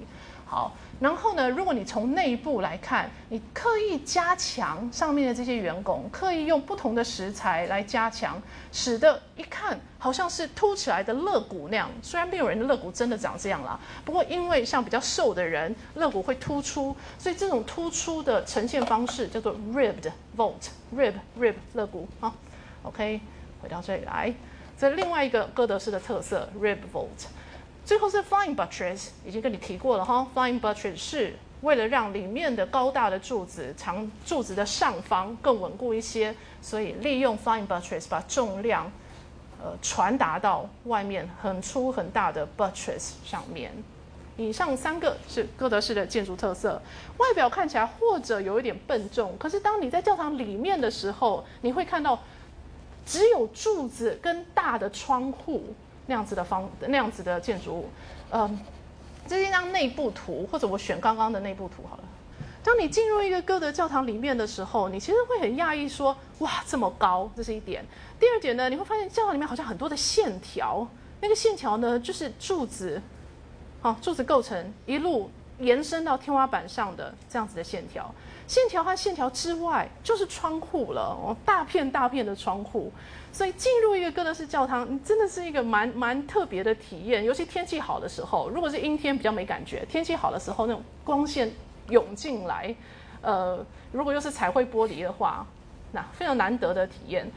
好。然后呢，如果你从内部来看，你刻意加强上面的这些员工，刻意用不同的食材来加强，使得一看好像是凸起来的肋骨那样。虽然没有人的肋骨真的长这样啦，不过因为像比较瘦的人，肋骨会突出，所以这种突出的呈现方式叫做 ribbed vault，rib rib 肋骨啊。OK，回到这里来，这另外一个哥德式的特色 rib vault。最后是 flying buttress，已经跟你提过了哈。flying buttress 是为了让里面的高大的柱子、长柱子的上方更稳固一些，所以利用 flying buttress 把重量呃传达到外面很粗很大的 buttress 上面。以上三个是哥德式的建筑特色，外表看起来或者有一点笨重，可是当你在教堂里面的时候，你会看到只有柱子跟大的窗户。那样子的方那样子的建筑物，嗯，这是一张内部图，或者我选刚刚的内部图好了。当你进入一个哥德教堂里面的时候，你其实会很讶异，说哇这么高，这是一点。第二点呢，你会发现教堂里面好像很多的线条，那个线条呢就是柱子，好柱子构成一路延伸到天花板上的这样子的线条。线条和线条之外就是窗户了哦，大片大片的窗户。所以进入一个哥德式教堂，真的是一个蛮蛮特别的体验。尤其天气好的时候，如果是阴天比较没感觉。天气好的时候，那种光线涌进来，呃，如果又是彩绘玻璃的话，那非常难得的体验。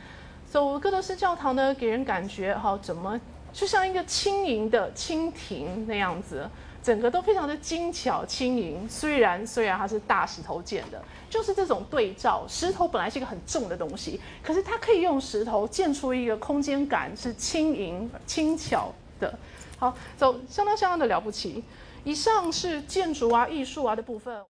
走哥德式教堂呢，给人感觉哈，怎么就像一个轻盈的蜻蜓那样子。整个都非常的精巧轻盈，虽然虽然它是大石头建的，就是这种对照，石头本来是一个很重的东西，可是它可以用石头建出一个空间感，是轻盈轻巧的。好，走相当相当的了不起。以上是建筑啊、艺术啊的部分。